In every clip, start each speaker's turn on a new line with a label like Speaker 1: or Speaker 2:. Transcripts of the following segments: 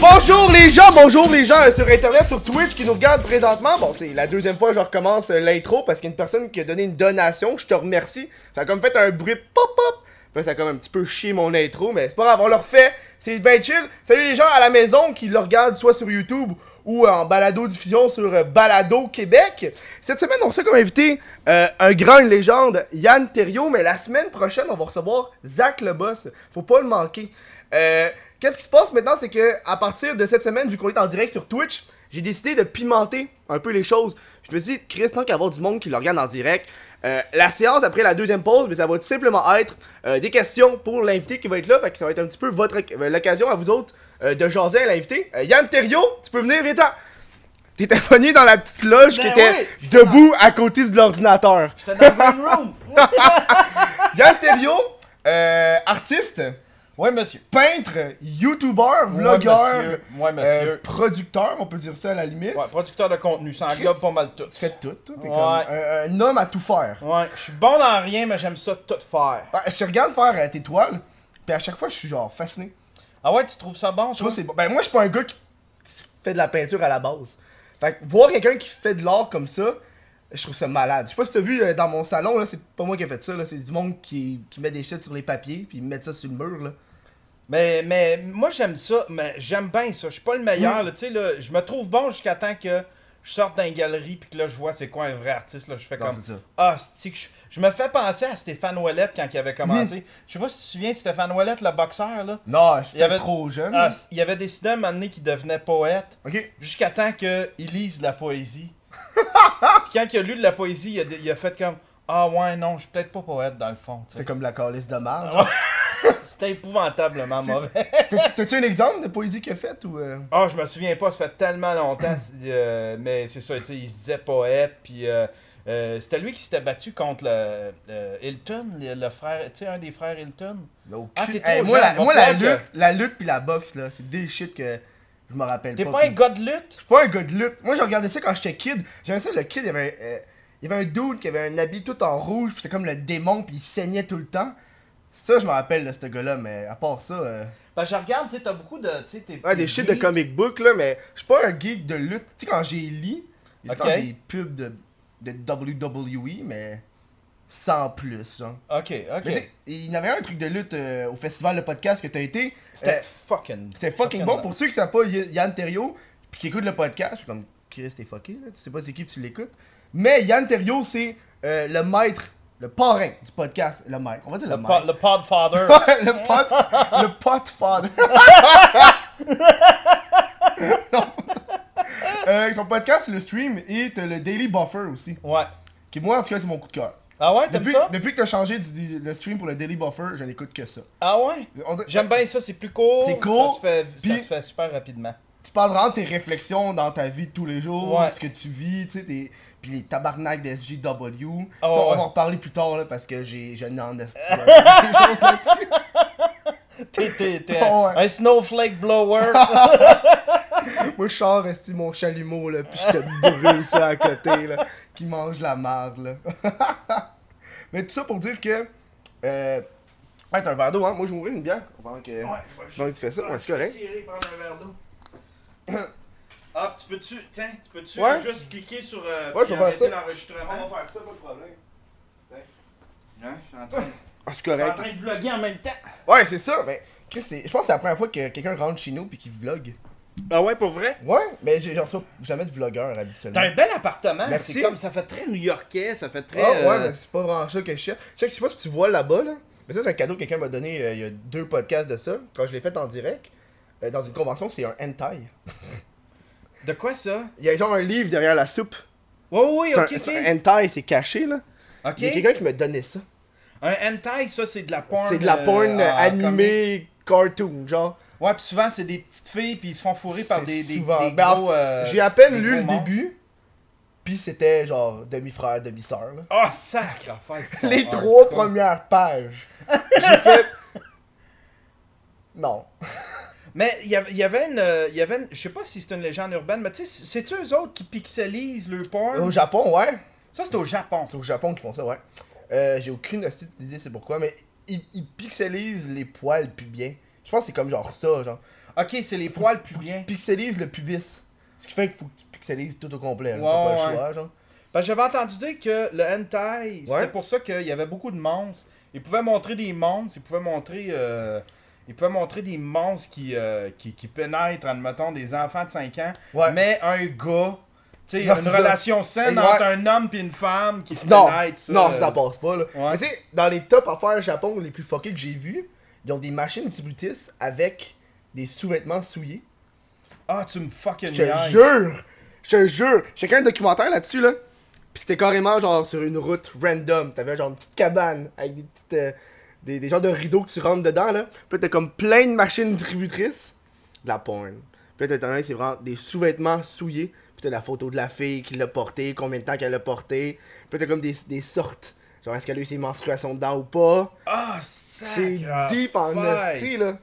Speaker 1: Bonjour les gens, bonjour les gens euh, sur internet, sur Twitch qui nous regardent présentement. Bon, c'est la deuxième fois que je recommence euh, l'intro parce qu'il y a une personne qui a donné une donation. Je te remercie. Ça a comme fait un bruit pop-pop. Ça a comme un petit peu chié mon intro, mais c'est pas grave, on le refait. C'est bien chill. Salut les gens à la maison qui le regardent soit sur YouTube ou en balado-diffusion sur euh, Balado Québec. Cette semaine, on reçoit comme invité euh, un grand une légende, Yann Thériault, mais la semaine prochaine, on va recevoir Zach le boss. Faut pas le manquer. Euh, Qu'est-ce qui se passe maintenant, c'est que à partir de cette semaine, vu qu'on est en direct sur Twitch, j'ai décidé de pimenter un peu les choses. Je me suis dit, Chris, tant qu'à avoir du monde qui le regarde en direct, euh, la séance après la deuxième pause, mais ça va tout simplement être euh, des questions pour l'invité qui va être là. Fait que ça va être un petit peu votre euh, l'occasion à vous autres euh, de jaser à l'invité. Yann Thériault, tu peux venir, viens T'étais pogné dans la petite loge
Speaker 2: Ben
Speaker 1: qui était
Speaker 2: oui,
Speaker 1: debout à côté de l'ordinateur.
Speaker 2: J'étais dans le room.
Speaker 1: Yann Thériault, euh, artiste,
Speaker 2: ouais, monsieur.
Speaker 1: peintre, youtubeur, vlogueur,
Speaker 2: monsieur.
Speaker 1: Euh,
Speaker 2: monsieur.
Speaker 1: producteur, on peut dire ça à la limite.
Speaker 2: Ouais, producteur de contenu, ça englobe pas mal tout.
Speaker 1: Tu fais tout, toi. T'es
Speaker 2: Ouais.
Speaker 1: comme un, un homme à tout faire.
Speaker 2: Ouais, je suis bon dans rien, mais j'aime ça tout faire.
Speaker 1: Ouais, je te regarde faire euh, tes toiles, puis à chaque fois, je suis genre fasciné.
Speaker 2: Ah ouais, tu trouves ça bon,
Speaker 1: Je trouve c'est bon. Ben, moi, je suis pas un gars qui fait de la peinture à la base. Fait que voir quelqu'un qui fait de l'art comme ça, je trouve ça malade. Je sais pas si t'as vu euh, dans mon salon, là, c'est pas moi qui ai fait ça, là, c'est du monde qui, qui met des shit sur les papiers, puis ils mettent ça sur le mur, là.
Speaker 2: Mais, mais moi, j'aime ça, mais j'aime bien ça. Je suis pas le
Speaker 1: Mm.
Speaker 2: meilleur, là, tu sais, là, je me trouve bon jusqu'à temps que je sorte d'une galerie puis que là, je vois c'est quoi un vrai artiste, là, je fais
Speaker 1: Non,
Speaker 2: comme... Ah, c'est que je... me fais penser à Stéphane Ouellette quand il avait commencé. Je sais pas si tu te souviens de Stéphane Ouellette, le boxeur, là.
Speaker 1: Non, je suis
Speaker 2: Il y avait-
Speaker 1: trop jeune.
Speaker 2: Ah, il avait décidé à un moment donné qu'il devenait poète. Jusqu'à temps qu'il lise de la poésie. Puis quand il a lu de la poésie, il a, il a fait comme Ah ouais, non, je suis peut-être pas poète dans le fond.
Speaker 1: C'est comme la calice de marge.
Speaker 2: C'était épouvantablement mauvais.
Speaker 1: T'as- T'as-tu un exemple de poésie qu'il a faite ou. euh?
Speaker 2: Ah, je me souviens pas, ça fait tellement longtemps. euh, mais c'est ça, il se disait poète. Puis euh, c'était lui qui s'était battu contre le, Hilton, le, le frère, tu sais, un des frères Hilton?
Speaker 1: aucune-
Speaker 2: Ah,
Speaker 1: Hey, moi, la,
Speaker 2: va
Speaker 1: moi la,
Speaker 2: falloir que-
Speaker 1: lutte, la lutte puis la boxe, là, c'est des shit que je me rappelle
Speaker 2: T'es
Speaker 1: pas.
Speaker 2: pas un gars de lutte?
Speaker 1: Je suis pas un gars de lutte. Moi, j'ai regardé ça quand j'étais kid. J'aimais ça, le kid, il y avait un, euh, il y avait un dude qui avait un habit tout en rouge, puis c'était comme le démon, puis il saignait tout le temps. Ça, je me rappelle de ce gars-là, mais à part ça. euh,
Speaker 2: Ben, je regarde, tu sais, t'as beaucoup de. Tu sais, t'es.
Speaker 1: Ouais, des shit de comic book, là, mais je suis pas un geek de lutte. Tu sais, quand j'ai lu, il y a tout le
Speaker 2: Ok.
Speaker 1: temps des pubs de, de WWE, mais sans plus, genre.
Speaker 2: Ok,
Speaker 1: Mais
Speaker 2: ok.
Speaker 1: tu sais, il y en avait un truc de lutte euh, au festival de podcast que t'as été.
Speaker 2: C'était
Speaker 1: Euh,
Speaker 2: fucking.
Speaker 1: C'est fucking bon pour ceux qui savent pas Y- Yann Terrio puis qui écoutent le podcast. Je suis comme Chris, t'es fucké, là. Tu sais pas c'est qui tu l'écoutes. Mais Yann Terrio, c'est euh, le maître, le parrain du podcast. Le maître. On va dire le,
Speaker 2: Le, po- le Podfather.
Speaker 1: Le pot, le pot father. Non. Euh, son podcast, le stream, et le Daily Buffer aussi.
Speaker 2: ouais.
Speaker 1: Qui, moi, en tout cas, c'est mon coup de cœur.
Speaker 2: Ah ouais, t'aimes
Speaker 1: Depuis,
Speaker 2: ça?
Speaker 1: depuis que t'as changé du, le stream pour le Daily Buffer, je n'écoute que ça.
Speaker 2: Ah ouais? J'aime bien ça, c'est plus court.
Speaker 1: C'est court,
Speaker 2: Ça se fait, ça se fait super rapidement.
Speaker 1: tu parles vraiment de tes réflections dans ta vie de tous les jours,
Speaker 2: Ouais.
Speaker 1: ce que tu vis, tu sais, puis les tabarnaks de SJW. Ça, on
Speaker 2: ouais.
Speaker 1: va en reparler plus tard, là, parce que j'ai je n'ai en esti.
Speaker 2: T'es,
Speaker 1: ouais.
Speaker 2: un snowflake blower.
Speaker 1: Moi, je sors, esti, mon chalumeau, là, puis je te brûle ça à côté, là, qui mange la marde, là. Mais tout ça pour dire que... Euh... Ouais, t'as un verre d'eau, hein? Moi, je vais ouvrir une bière pendant que, pendant que tu fais ça. Ouais, c'est correct.
Speaker 2: Tirer, prendre un verre d'eau. Ah, puis tu peux-tu, tiens, tu peux-tu
Speaker 1: Ouais.
Speaker 2: juste cliquer sur euh,
Speaker 1: Ouais, je vais faire
Speaker 2: arrêter
Speaker 1: ça.
Speaker 2: l'enregistrement?
Speaker 1: faire ça, pas de problème.
Speaker 2: Hein, je suis en train,
Speaker 1: Ah, c'est
Speaker 2: je suis en
Speaker 1: correct.
Speaker 2: train de vlogger en même temps.
Speaker 1: Ouais, c'est ça, mais... Chris, c'est- je pense que c'est la première fois que quelqu'un rentre chez nous puis qu'il vlog.
Speaker 2: Ah ouais, pour vrai?
Speaker 1: Ouais, mais j'ai- j'en reçois jamais de vlogueur habituellement.
Speaker 2: T'as un bel appartement.
Speaker 1: Merci.
Speaker 2: C'est comme, ça fait très new-yorkais, ça fait très...
Speaker 1: Ah ouais,
Speaker 2: euh,
Speaker 1: mais c'est pas vraiment ça que je cherche. Je sais que- je sais pas si tu vois là-bas, là. Mais ça, c'est un cadeau que quelqu'un m'a donné euh, il y a deux podcasts de ça. Quand je l'ai fait en direct, euh, dans une convention, c'est un hentai.
Speaker 2: De quoi ça?
Speaker 1: Il y a genre un livre derrière la soupe.
Speaker 2: Ouais,
Speaker 1: C'est
Speaker 2: ok,
Speaker 1: un,
Speaker 2: ok.
Speaker 1: c'est un hentai, c'est caché, là.
Speaker 2: Ok.
Speaker 1: Il y a quelqu'un qui m'a donné ça.
Speaker 2: Un hentai, ça, c'est de la porn.
Speaker 1: C'est de la porn
Speaker 2: euh,
Speaker 1: animée, cartoon, genre.
Speaker 2: Ouais, puis souvent, c'est des petites filles, puis ils se font fourrer par des, des,
Speaker 1: souvent-
Speaker 2: des
Speaker 1: Ben,
Speaker 2: gros. euh,
Speaker 1: J'ai à peine lu le
Speaker 2: monstres.
Speaker 1: début, puis c'était genre demi-frère, demi-sœur, là.
Speaker 2: Oh, sacre affaire, c'est
Speaker 1: Les trois premières pages. J'ai fait. Non.
Speaker 2: Mais il y avait- il y avait une. euh, il y avait une- Je sais pas si c'est une légende urbaine, mais tu sais, c'est-tu eux autres qui pixelisent le porn?
Speaker 1: Au Japon, ouais.
Speaker 2: Ça, c'est au Japon.
Speaker 1: C'est au Japon qu'ils font ça, ouais. Euh, J'ai aucune d'idée c'est pourquoi, mais ils, ils pixelisent les poils pubiens. Je pense que c'est comme genre ça, genre.
Speaker 2: Ok, c'est les poils pubiens.
Speaker 1: tu pixelises le pubis. Ce qui fait qu'il faut que tu pixelises tout au complet. hein. T'as pas
Speaker 2: ouais.
Speaker 1: le choix, genre.
Speaker 2: Que j'avais entendu dire que le hentai, c'était
Speaker 1: Ouais.
Speaker 2: pour ça qu'il y avait beaucoup de monstres. Ils pouvaient montrer des monstres, ils pouvaient montrer, euh, ils pouvaient montrer des monstres qui, euh, qui, qui pénètrent, admettons, des enfants de 5 ans.
Speaker 1: Ouais.
Speaker 2: Mais un gars, tu sais, une
Speaker 1: ça.
Speaker 2: relation saine entre un homme et une femme qui se
Speaker 1: Non,
Speaker 2: ça,
Speaker 1: non,
Speaker 2: euh,
Speaker 1: ça passe pas, là.
Speaker 2: Ouais.
Speaker 1: Mais tu sais, dans les top affaires Japon les plus fuckés que j'ai vus, ils ont des machines multiblutis avec des sous-vêtements souillés.
Speaker 2: Ah, tu me fucking
Speaker 1: Je te jure! Je te jure! J'ai un documentaire là-dessus, là. Pis c'était carrément genre sur une route random. T'avais genre une petite cabane avec des petites. euh, des, des genres de rideaux que tu rentres dedans, là. Puis là, t'as comme plein de machines distributrices. De la porn. Puis là, t'as un, c'est vraiment des sous-vêtements souillés. Puis t'as la photo de la fille qui l'a porté, combien de temps qu'elle l'a porté. Puis là, t'as comme des, des sortes. Genre, est-ce qu'elle a eu ses menstruations dedans ou pas?
Speaker 2: Ah,
Speaker 1: C'est deep en esti, là.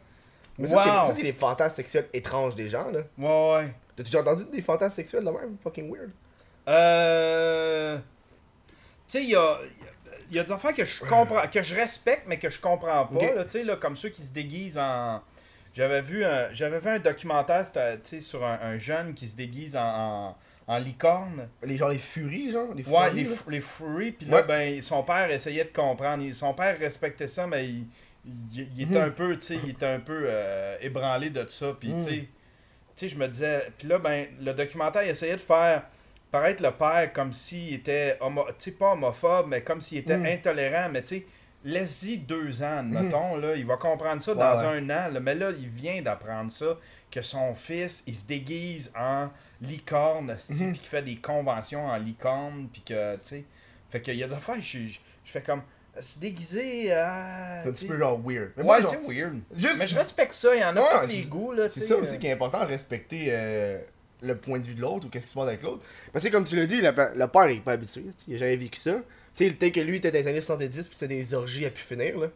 Speaker 1: Mais ça, c'est-
Speaker 2: Wow.
Speaker 1: ça, c'est les fantasmes sexuels étranges des gens, là.
Speaker 2: Ouais, ouais.
Speaker 1: T'as déjà entendu des fantasmes sexuels de même? Fucking weird.
Speaker 2: Euh. Tu sais, il y a. Il y a des affaires que je comprends, que je respecte, mais que je comprends pas. Là, Tu sais, là, comme ceux qui se déguisent en. J'avais vu un, j'avais vu un documentaire sur un, un jeune qui se déguise en, en, en licorne.
Speaker 1: Les genre les furies, genre, les
Speaker 2: Ouais,
Speaker 1: furies,
Speaker 2: les,
Speaker 1: là.
Speaker 2: les furries. Puis là,
Speaker 1: Ouais.
Speaker 2: ben, son père essayait de comprendre. Son père respectait ça, mais il, il, il était
Speaker 1: Mhm.
Speaker 2: un peu, tu sais, il était un peu euh, ébranlé de ça. Puis,
Speaker 1: Mhm.
Speaker 2: tu sais, je me disais. Puis là, ben, le documentaire, il essayait de faire paraître le père comme s'il était, homo, tu sais, pas homophobe, mais comme s'il était
Speaker 1: Mhm.
Speaker 2: intolérant. Mais, tu sais, laisse-y deux ans, mettons, là. Il va comprendre ça
Speaker 1: Ouais,
Speaker 2: dans
Speaker 1: ouais.
Speaker 2: un an. là. mais là, il vient d'apprendre ça, que son fils, il se déguise en licorne,
Speaker 1: Mhm.
Speaker 2: puis qu'il fait des conventions en licorne, puis que, tu sais. Fait qu'il y a des affaires, je, je, je fais comme. Se déguiser à.
Speaker 1: C'est un petit peu genre weird. Mais
Speaker 2: Ouais, c'est weird.
Speaker 1: juste,
Speaker 2: Mais je respecte ça, il y en a
Speaker 1: Ouais,
Speaker 2: pas
Speaker 1: c'est-
Speaker 2: goûts, là,
Speaker 1: c'est ça
Speaker 2: euh.
Speaker 1: aussi qui est important, respecter euh, le point de vue de l'autre ou qu'est-ce qui se passe avec l'autre. Parce que comme tu l'as dit, le, le père il est pas habitué, tu il a jamais vécu ça. Tu sais, le temps que lui était dans les années 70 puis c'est des orgies à pu finir, là.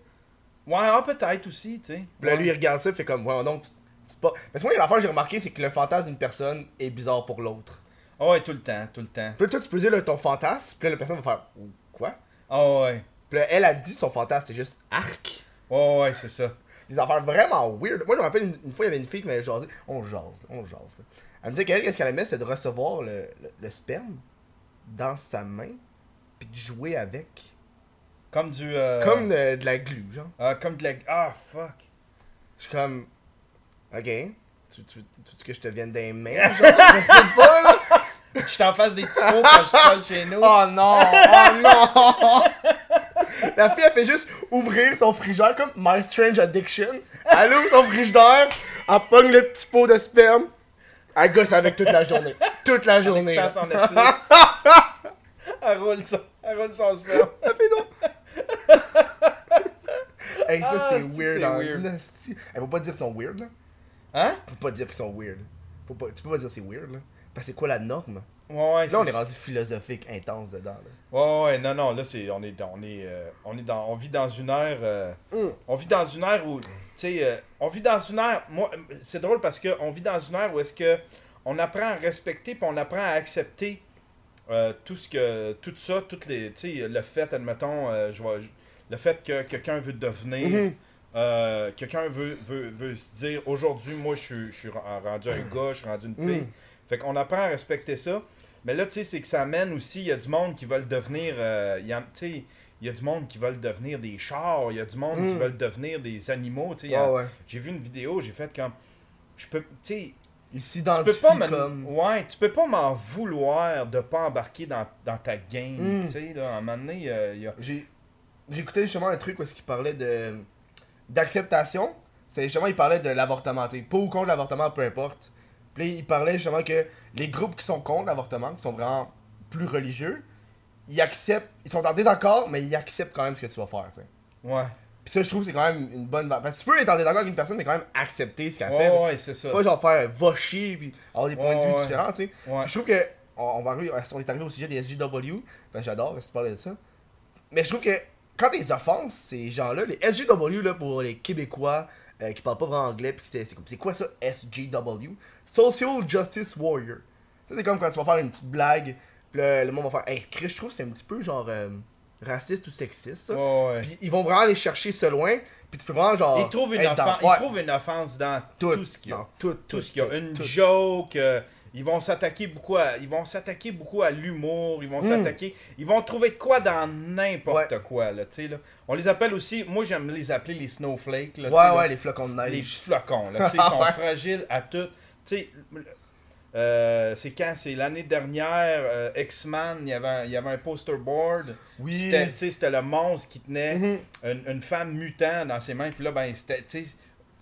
Speaker 2: Ouais, ah, peut-être aussi, tu sais.
Speaker 1: Là,
Speaker 2: Ouais.
Speaker 1: lui, il regarde ça, fait comme, ouais, donc, tu- c'est pas. Parce que moi, l'affaire que j'ai remarqué, c'est que le fantasme d'une personne est bizarre pour l'autre.
Speaker 2: Ah ouais, tout le temps, tout le temps.
Speaker 1: Puis là, toi, tu peux dire là, ton fantasme, puis là, la personne va faire, quoi?
Speaker 2: Ah ouais.
Speaker 1: Puis là, elle a dit son fantasme, c'est juste arc.
Speaker 2: Ouais, ouais, c'est ça.
Speaker 1: Des affaires vraiment weird. Moi, je me rappelle une, une fois, il y avait une fille qui m'avait jasé. On jase, on jase. là. Elle me disait qu'elle, qu'est-ce qu'elle aimait, c'est de recevoir le, le, le sperme dans sa main, puis de jouer avec.
Speaker 2: Comme du. euh,
Speaker 1: Comme de, de la glu, genre.
Speaker 2: ah, comme de la. Ah, fuck.
Speaker 1: Je suis comme. Ok. Tu, tu, tu veux que je te vienne des mains, genre? je sais pas, là.
Speaker 2: Je t'en fasse des petits mots quand je colle chez nous.
Speaker 1: Oh non! Oh non! La fille, elle fait juste ouvrir son frigère comme My Strange Addiction. Elle ouvre son frigidaire, elle pogne le petit pot de sperme, elle gosse avec toute la journée. Toute la journée. Là.
Speaker 2: son Netflix. elle roule son, elle roule son sperme.
Speaker 1: Elle fait donc. Hey, ça
Speaker 2: Ah,
Speaker 1: c'est weird.
Speaker 2: weird?
Speaker 1: Elle faut pas dire qu'ils sont weird là.
Speaker 2: Hein?
Speaker 1: Faut pas dire qu'ils sont weird. Faut pas, tu peux pas dire c'est weird là. Parce que c'est quoi la norme?
Speaker 2: Ouais, ouais,
Speaker 1: Là on est rendu philosophique intense dedans là.
Speaker 2: Ouais, ouais, non, non, là, c'est, on est, on est, euh, on est dans, on vit dans une ère, euh,
Speaker 1: Mm.
Speaker 2: on vit dans une ère où, sais, euh, on vit dans une ère, moi, c'est drôle parce que on vit dans une ère où est-ce que on apprend à respecter puis on apprend à accepter euh, tout ce que, tout ça, toutes les, tu sais, le fait, admettons, euh, je vois, je- le fait que quelqu'un veut devenir,
Speaker 1: Mhm.
Speaker 2: euh, quelqu'un veut, veut, veut se dire, aujourd'hui, moi, je suis, je suis rendu un gars, je suis rendu une fille.
Speaker 1: Mm.
Speaker 2: Fait qu'on apprend à respecter ça. Mais là, tu sais, c'est que ça amène aussi, il y a du monde qui veulent devenir, tu sais, il y a du monde qui veulent devenir des chars, il y a du monde qui
Speaker 1: Mm.
Speaker 2: veulent devenir des animaux, tu sais. il y a-
Speaker 1: Ouais ouais.
Speaker 2: J'ai vu une vidéo, j'ai fait comme, je peux, tu sais, tu peux pas
Speaker 1: comme.
Speaker 2: ouais, tu peux pas m'en vouloir de pas embarquer dans, dans ta game,
Speaker 1: Mm.
Speaker 2: tu sais, là, à un moment donné, euh, il y a...
Speaker 1: Écouté justement un truc où est-ce qu'il parlait de d'acceptation. C'est justement il parlait de l'avortement, tu sais, pour ou contre l'avortement, peu importe. Puis il parlait justement que les groupes qui sont contre l'avortement, qui sont vraiment plus religieux, ils acceptent, ils sont en désaccord, mais ils acceptent quand même ce que tu vas faire, tu sais.
Speaker 2: Ouais,
Speaker 1: Puis ça, je trouve, c'est quand même une bonne. Parce que tu peux être en désaccord avec une personne, mais quand même accepter ce qu'elle fait.
Speaker 2: ouais, c'est ça.
Speaker 1: Pas genre faire va chier, puis avoir des points de vue
Speaker 2: Ouais,
Speaker 1: différents, tu sais. Je trouve que on, on va arriver, on est arrivé au sujet des SJW, ben j'adore si tu parlais de ça. Mais je trouve que quand ils offensent ces gens-là, les SJW là pour les Québécois euh, qui parlent pas vraiment anglais, puis c'est c'est comme c'est quoi ça SJW Social Justice Warrior. Ça c'est comme quand tu vas faire une petite blague, puis là, le monde va faire hey Chris, je trouve que c'est un petit peu genre euh, raciste ou sexiste, ça.
Speaker 2: Ouais, ouais.
Speaker 1: Puis ils vont vraiment aller chercher ce loin, puis tu peux vraiment genre.
Speaker 2: Ils trouvent une,
Speaker 1: être dans-
Speaker 2: offen-
Speaker 1: ouais,
Speaker 2: ils trouvent une offense dans tout,
Speaker 1: tout,
Speaker 2: ce qu'il y a.
Speaker 1: tout,
Speaker 2: tout
Speaker 1: tout
Speaker 2: ce qu'il y a. Une joke, euh, ils vont s'attaquer beaucoup à ils vont s'attaquer beaucoup à l'humour, ils vont
Speaker 1: Mm.
Speaker 2: s'attaquer, ils vont trouver de quoi dans n'importe
Speaker 1: Ouais.
Speaker 2: quoi là, tu sais là. On les appelle aussi, moi j'aime les appeler les snowflakes là,
Speaker 1: Ouais,
Speaker 2: sais, là.
Speaker 1: ouais, les flocons de
Speaker 2: Les
Speaker 1: neige.
Speaker 2: petits flocons là, ils sont
Speaker 1: Ouais.
Speaker 2: fragiles à tout. Tu sais euh, c'est quand? C'est l'année dernière euh, X-Man, il y avait un- il y avait un poster board.
Speaker 1: Oui.
Speaker 2: C'était le monstre qui tenait
Speaker 1: Mhm.
Speaker 2: une, une femme mutant dans ses mains. Puis là, ben, c'était.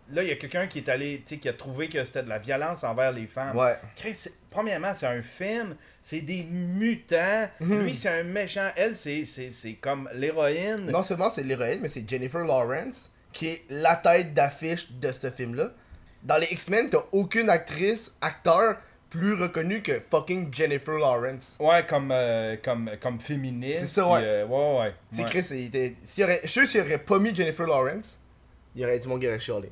Speaker 2: Là, il y a quelqu'un qui est allé, qui a trouvé que c'était de la violence envers les femmes.
Speaker 1: Ouais.
Speaker 2: Chris, premièrement, c'est un film, c'est des mutants.
Speaker 1: Mhm.
Speaker 2: Lui, c'est un méchant. Elle, c'est c'est- c'est comme l'héroïne.
Speaker 1: Non seulement c'est l'héroïne, mais c'est Jennifer Lawrence qui est la tête d'affiche de ce film-là. Dans les X-Men, t'as aucune actrice, acteur plus reconnu que fucking Jennifer Lawrence.
Speaker 2: Ouais, comme, euh, comme, comme féministe.
Speaker 1: C'est ça,
Speaker 2: puis,
Speaker 1: ouais.
Speaker 2: euh, ouais, ouais.
Speaker 1: C'est
Speaker 2: ouais.
Speaker 1: Chris, il était. S'il aurait, je suis sûr s'il aurait pas mis Jennifer Lawrence, il aurait dit mon gars chialé.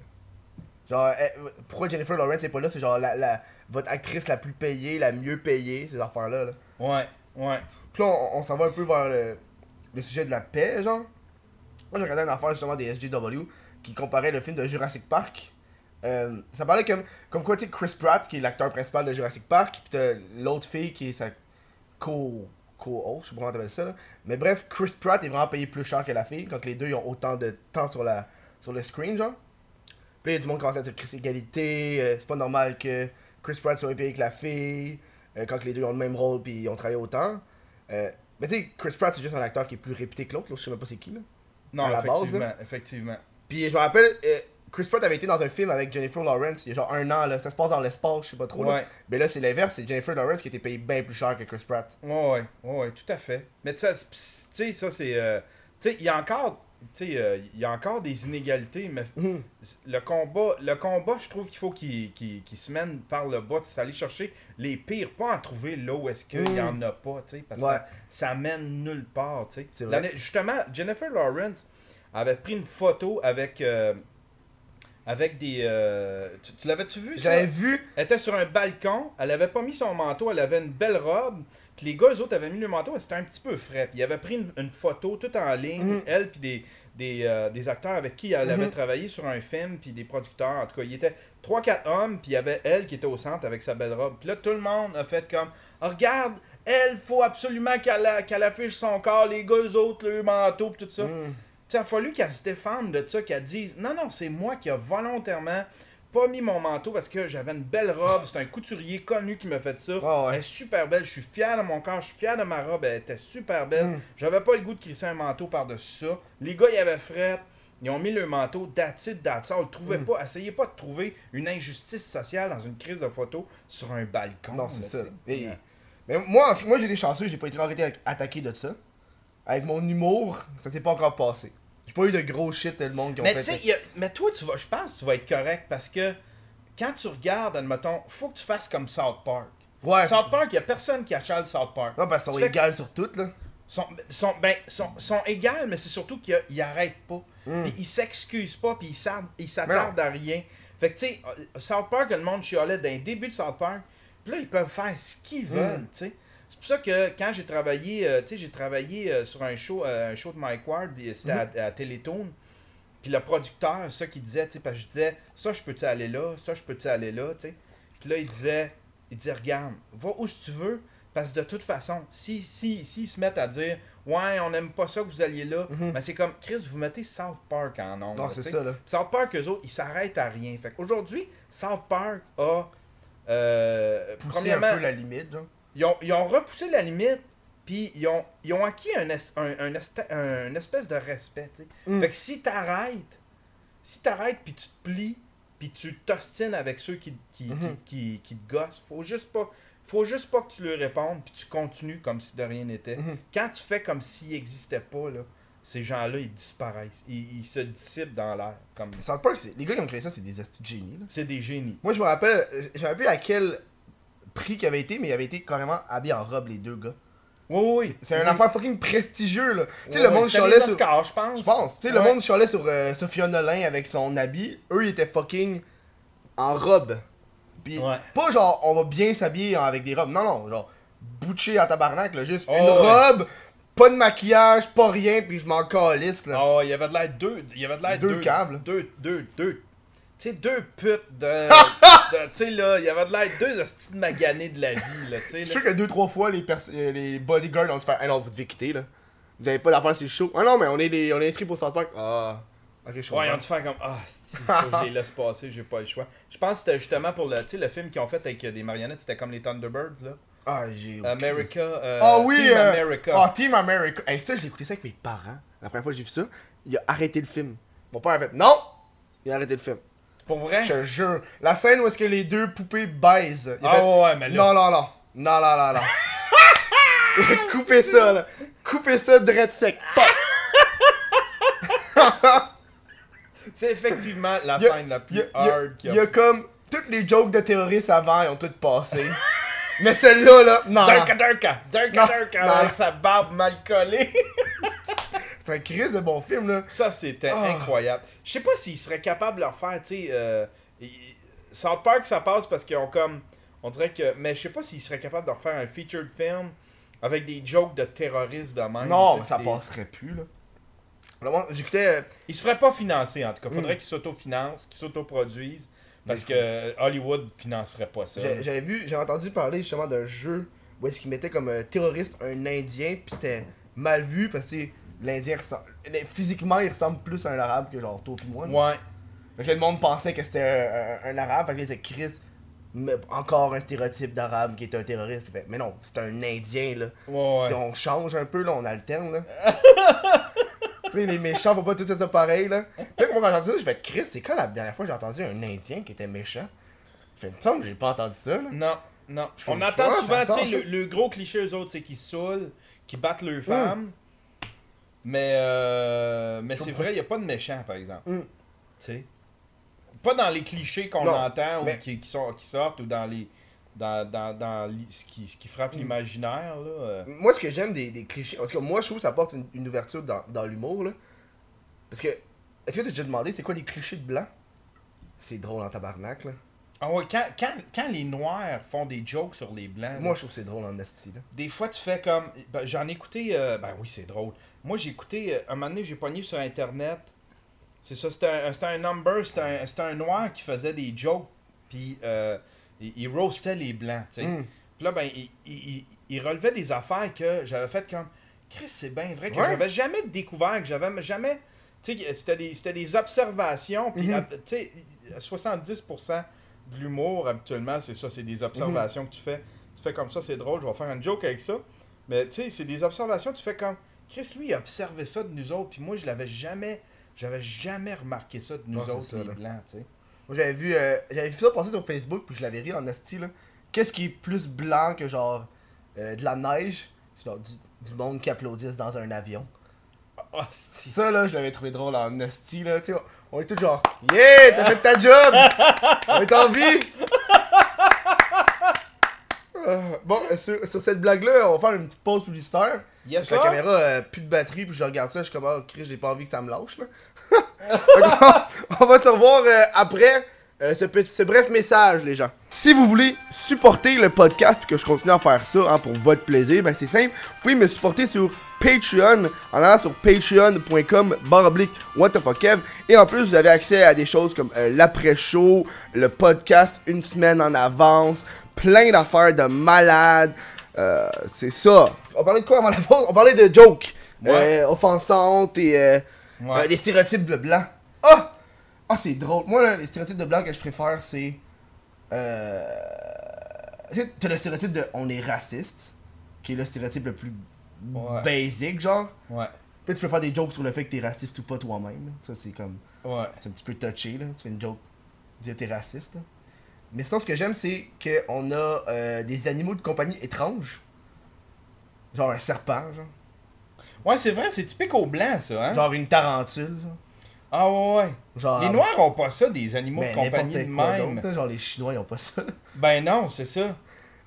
Speaker 1: Genre, eh, pourquoi Jennifer Lawrence est pas là C'est genre la, la, votre actrice la plus payée, la mieux payée, ces affaires-là. Là.
Speaker 2: Ouais, ouais.
Speaker 1: Puis là, on, on s'en va un peu vers le, le sujet de la paix, genre. Moi, j'ai regardé une affaire justement des SJW qui comparait le film de Jurassic Park. Euh, ça parlait comme, comme quoi, tu sais, Chris Pratt, qui est l'acteur principal de Jurassic Park, puis t'as l'autre fille qui est sa co co je sais pas comment t'appelles ça, là. Mais bref, Chris Pratt est vraiment payé plus cher que la fille, quand les deux ils ont autant de temps sur, la, sur le screen, genre. Puis là, il y a du monde qui commence à dire Chris égalité, euh, c'est pas normal que Chris Pratt soit payé que la fille, euh, quand les deux ont le même rôle puis ils ont travaillé autant. Euh, mais tu sais, Chris Pratt, c'est juste un acteur qui est plus réputé que l'autre, je sais même pas c'est qui, là.
Speaker 2: Non,
Speaker 1: À la base,
Speaker 2: effectivement, effectivement.
Speaker 1: Puis je me rappelle, Chris Pratt avait été dans un film avec Jennifer Lawrence il y a genre un an, là. Ça se passe dans l'espace, je sais pas trop, là. Mais là, c'est l'inverse, c'est Jennifer Lawrence qui était payée bien plus cher que Chris Pratt.
Speaker 2: Ouais, ouais, tout à fait. Mais tu sais, ça, c'est. euh, tu sais, il y a encore. Tu sais, euh, il y a encore des inégalités, mais
Speaker 1: Mhm.
Speaker 2: le combat, le combat, je trouve qu'il faut qu'il se mène par le bas, c'est aller chercher les pires, pas en trouver là où est-ce qu'il
Speaker 1: Mm.
Speaker 2: y en a pas, tu sais, parce que ça, ça mène nulle part, Justement, Jennifer Lawrence avait pris une photo avec euh, avec des euh, tu, tu l'avais-tu vu ça?
Speaker 1: J'avais vu,
Speaker 2: Elle était sur un balcon, elle avait pas mis son manteau, elle avait une belle robe. Puis les gars, eux autres, avaient mis le manteau, elle c'était un petit peu frais. Puis ils avaient pris une, une photo tout en ligne,
Speaker 1: Mhm.
Speaker 2: elle, puis des, des, euh, des acteurs avec qui elle avait
Speaker 1: Mhm.
Speaker 2: travaillé sur un film, puis des producteurs. En tout cas, il y était 3-4 hommes, puis il y avait elle qui était au centre avec sa belle robe. Puis là, tout le monde a fait comme Ah, Regarde, elle, faut absolument qu'elle affiche son corps, les gars, eux autres, le manteau, puis tout ça.
Speaker 1: Mhm.
Speaker 2: Il a fallu qu'elle se défende de ça, qu'elle dise Non, non, c'est moi qui a volontairement pas mis mon manteau parce que j'avais une belle robe. C'est un couturier connu qui m'a fait ça.
Speaker 1: Ouais.
Speaker 2: Elle est super belle. Je suis fier de mon corps. Je suis fier de ma robe. Elle était super belle.
Speaker 1: Mm.
Speaker 2: J'avais pas le goût de crisser un manteau par-dessus ça. Les gars, ils avaient fret. Ils ont mis le manteau, that's it, that's all. Trouvez
Speaker 1: Mm.
Speaker 2: pas, essayez pas de trouver une injustice sociale dans une crise de photo sur un balcon.
Speaker 1: Non, c'est ça.
Speaker 2: sais.
Speaker 1: Mais,
Speaker 2: Ouais.
Speaker 1: mais moi, moi j'ai des chanceux, j'ai pas été arrêté attaqué de ça. Avec mon humour, ça s'est pas encore passé. J'ai pas eu de gros shit le monde qui ont
Speaker 2: Mais
Speaker 1: fait.
Speaker 2: tu sais, y a- mais toi, tu vas, je pense que tu vas être correct parce que quand tu regardes, admettons, faut que tu fasses comme South Park.
Speaker 1: Ouais.
Speaker 2: South Park, il y a personne qui achale South Park.
Speaker 1: Non, parce qu'ils sont égales sur tout, là.
Speaker 2: sont, sont, ben, sont, sont égales, mais c'est surtout qu'ils ils arrêtent pas.
Speaker 1: Mm.
Speaker 2: Puis ils s'excusent pas, puis ils s'attardent à rien. Fait que, tu sais, South Park, le monde chialait d'un début de South Park. Puis là, ils peuvent faire ce qu'ils veulent,
Speaker 1: Mm.
Speaker 2: tu sais. C'est pour ça que quand j'ai travaillé, euh, tu sais, j'ai travaillé euh, sur un show, euh, un show de Mike Ward, c'était à, à Télétoon. Puis le producteur, ça qu'il disait, tu sais, parce que je disais, ça je peux-tu aller là, ça je peux-tu aller là, tu sais. Puis là, il disait, il disait, regarde, va où si tu veux, parce que de toute façon, si, si, si ils se mettent à dire, ouais, on n'aime pas ça que vous alliez là,
Speaker 1: Mhm.
Speaker 2: ben c'est comme, Chris, vous mettez South Park en nombre.
Speaker 1: Non, c'est ça, là.
Speaker 2: South Park, eux autres, ils s'arrêtent à rien. Fait qu'aujourd'hui, South Park a, euh, premièrement,
Speaker 1: un peu la limite, genre.
Speaker 2: Ils ont, ils ont repoussé la limite, puis ils ont, ils ont acquis un, es- un, espèce de respect.
Speaker 1: Mm.
Speaker 2: Fait que si t'arrêtes, si t'arrêtes, puis tu te plies, puis tu t'ostines avec ceux qui, qui,
Speaker 1: Mhm.
Speaker 2: qui, qui, qui te gossent, faut juste pas. Faut juste pas que tu leur répondes, puis tu continues comme si de rien n'était.
Speaker 1: Mhm.
Speaker 2: Quand tu fais comme s'ils n'existaient pas, là, ces gens-là, ils disparaissent. Ils, ils se dissipent dans l'air. Comme...
Speaker 1: South Park, c'est- les gars qui ont créé ça, c'est des génies.
Speaker 2: C'est des génies.
Speaker 1: Moi, je me rappelle, je me rappelle à quel prix qu'il avait été, mais il avait été carrément habillé en robe, les deux gars.
Speaker 2: Oui, oui, oui.
Speaker 1: C'est une
Speaker 2: Oui.
Speaker 1: affaire fucking prestigieux, là. Tu sais, le monde chialait sur.
Speaker 2: Je pense.
Speaker 1: Je pense, tu sais, le monde chialait sur euh, Sophia Nolin avec son habit. Eux, ils étaient fucking en robe. Puis,
Speaker 2: Ouais.
Speaker 1: pas genre, on va bien s'habiller avec des robes. Non, non, genre, bouché à tabarnak, là. Juste
Speaker 2: Oh,
Speaker 1: une
Speaker 2: ouais.
Speaker 1: robe, Pas de maquillage, pas rien, puis je m'en calisse, là.
Speaker 2: Oh, il y avait de l'air deux. Il y avait de l'air
Speaker 1: Deux câbles.
Speaker 2: Deux, deux, deux. Tu sais, deux putes de. de- tu sais, là, il y avait de l'air deux hosties de maganés de la vie, là, tu sais.
Speaker 1: Je suis sûr que deux, trois fois, les, les bodyguards ont dû faire Ah non, vous devez quitter, là. Vous avez pas d'affaires, c'est chaud. Ah non, mais on est, les, on est inscrits pour South Park. Ah. Ok, je
Speaker 2: Ouais, ils ont
Speaker 1: comprends.
Speaker 2: dû faire comme. Ah, que je les laisse passer, j'ai pas le choix. Je pense que c'était justement pour le, tu sais, le film qu'ils ont fait avec des marionnettes, c'était comme les Thunderbirds, là.
Speaker 1: Ah, j'ai.
Speaker 2: America. euh,
Speaker 1: Ah oui!
Speaker 2: Team
Speaker 1: euh,
Speaker 2: America.
Speaker 1: Ah, Team America. Hey, ça, je l'ai écouté ça avec mes parents. La première fois que j'ai vu ça, il a arrêté le film. Mon père a fait Non! Il a arrêté le film.
Speaker 2: Pour vrai?
Speaker 1: Je te jure. La scène où est-ce que les deux poupées baisent.
Speaker 2: Ah
Speaker 1: fait,
Speaker 2: ouais, mais là.
Speaker 1: Non, non, non. Non, non, non, non. Coupez ça, là. Coupez ça direct sec.
Speaker 2: C'est effectivement la
Speaker 1: Il y a-
Speaker 2: scène la plus
Speaker 1: y a, il y a-
Speaker 2: hard qu'il
Speaker 1: il
Speaker 2: y
Speaker 1: a comme. Toutes les jokes de terroristes avant, ils ont toutes passé. Mais celle-là, là, non.
Speaker 2: Durka. Durka! Durka Durka! Avec sa barbe mal collée!
Speaker 1: C'est un crise de bon film, là.
Speaker 2: Ça, c'était
Speaker 1: Ah.
Speaker 2: incroyable. Je sais pas s'ils seraient capables de le refaire, tu sais. Euh, South Park, ça passe parce qu'ils ont comme. On dirait que. Mais je sais pas s'ils seraient capables de refaire un featured film avec des jokes de terroristes de même.
Speaker 1: Non, mais ça
Speaker 2: des-
Speaker 1: passerait plus, là. J'écoutais. euh,
Speaker 2: Ils se feraient pas financer, en tout cas. Faudrait
Speaker 1: Mm.
Speaker 2: qu'ils s'autofinancent, qu'ils s'autoproduisent. Parce que Hollywood financerait pas ça.
Speaker 1: J'avais vu, j'ai entendu parler justement d'un jeu où est-ce qu'ils mettaient comme euh, terroriste un Indien, puis c'était mal vu parce que l'Indien ressemble. Physiquement, il ressemble plus à un arabe que genre toi pis moi.
Speaker 2: Ouais.
Speaker 1: Fait que le monde pensait que c'était un, un- un arabe, fait que là, Chris, mais encore un stéréotype d'arabe qui est un terroriste. Fait, mais non, c'est un Indien là.
Speaker 2: Ouais.
Speaker 1: On change un peu là, on alterne là. tu sais, les méchants font pas tout ça pareil là. Puis là, quand j'ai entendu ça, je fait Chris, c'est quand la dernière fois que j'ai entendu un Indien qui était méchant? Fait, il me semble que j'ai pas entendu ça là.
Speaker 2: Non, non. On entend souvent, tu sais, le, gros cliché, eux autres, c'est qu'ils saoulent, qu'ils battent leurs femmes. Mais, euh, mais c'est vrai, il n'y a pas de méchants, par exemple.
Speaker 1: Mm.
Speaker 2: Tu sais? Pas dans les clichés qu'on entend ou qui, qui, sont, qui sortent ou dans les. Dans, dans, dans ce, qui, ce qui frappe
Speaker 1: Mm.
Speaker 2: l'imaginaire, là. euh.
Speaker 1: Moi, ce que j'aime des, des clichés, tout cas, moi, je trouve que ça apporte une, une ouverture dans, dans l'humour, là. Parce que, est-ce que t'as déjà demandé c'est quoi des clichés de blanc? C'est drôle en tabarnak, là.
Speaker 2: Ah ouais, quand, quand, quand les noirs font des jokes sur les blancs,
Speaker 1: Moi,
Speaker 2: là,
Speaker 1: je trouve que c'est drôle en esti, là.
Speaker 2: des fois tu fais comme. ben, J'en ai écouté. euh, ben oui, c'est drôle. Moi, j'ai écouté. euh, un moment donné, j'ai pogné sur internet. C'est ça, c'était un, c'était un number, c'était un, c'était un noir qui faisait des jokes. Puis euh, il, il roastait les blancs, tu sais.
Speaker 1: Mm.
Speaker 2: Puis là, ben, il, il, il- relevait des affaires que j'avais fait comme. Chris, c'est bien vrai que
Speaker 1: Ouais.
Speaker 2: j'avais jamais découvert, que j'avais jamais. Tu sais, c'était des, c'était des observations. Puis,
Speaker 1: Mhm.
Speaker 2: à- tu sais, à 70% de l'humour, habituellement, c'est ça, c'est des observations que tu fais. Tu fais comme ça, c'est drôle, je vais faire une joke avec ça. Mais, tu sais, c'est des observations, tu fais comme. Chris, lui, il a observé ça de nous autres, puis moi, je l'avais jamais. J'avais jamais remarqué ça de nous autres,
Speaker 1: ça,
Speaker 2: les blancs, tu sais.
Speaker 1: Moi, j'avais vu, euh, j'avais vu ça passer sur Facebook, puis je l'avais ri en esti, là. Qu'est-ce qui est plus blanc que, genre, euh, de la neige? Genre du, du monde qui applaudisse dans un avion.
Speaker 2: Si.
Speaker 1: Ça, là, je l'avais trouvé drôle en esti, là. Tu sais, on est tous genre, yeah, t'as fait ta job! on est en vie! Euh, bon, euh, sur, sur cette blague-là, on va faire une petite pause publicitaire.
Speaker 2: Yes,
Speaker 1: la caméra, euh, plus de batterie, puis je regarde ça, je suis comme, oh, Chris, j'ai pas envie que ça me lâche, là. On va se revoir euh, après euh, ce, petit, ce bref message, les gens. Si vous voulez supporter le podcast, puis que je continue à faire ça hein, pour votre plaisir, ben c'est simple. Vous pouvez me supporter sur Patreon en allant sur patreon.com baroblique whatthefuckev et en plus vous avez accès à des choses comme euh, l'après-show, le podcast une semaine en avance, plein d'affaires de malades, euh, c'est ça. On parlait de quoi avant la pause? On parlait de jokes
Speaker 2: Ouais.
Speaker 1: euh, offensantes et euh,
Speaker 2: Ouais.
Speaker 1: des stéréotypes de blanc. Ah! Ah, c'est drôle. Moi, là, les stéréotypes de blanc que je préfère, c'est. Euh. Tu sais, t'as le stéréotype de on est raciste, qui est le stéréotype le plus
Speaker 2: Ouais.
Speaker 1: basic, genre.
Speaker 2: Ouais.
Speaker 1: Puis tu peux faire des jokes sur le fait que t'es raciste ou pas toi-même. Ça, c'est comme.
Speaker 2: Ouais.
Speaker 1: C'est un petit peu touché, là. Tu fais une joke. Dire t'es raciste, là. Mais sinon, ce que j'aime, c'est qu'on a euh, des animaux de compagnie étranges. Genre un serpent, genre.
Speaker 2: Ouais, c'est vrai, c'est typique aux blancs, ça, hein?
Speaker 1: Genre une tarentule, genre.
Speaker 2: Ah ouais, ouais.
Speaker 1: Genre,
Speaker 2: Les Noirs ont pas ça, des animaux
Speaker 1: mais
Speaker 2: de compagnie de même.
Speaker 1: genre les Chinois, ils ont pas ça.
Speaker 2: Ben non, c'est ça.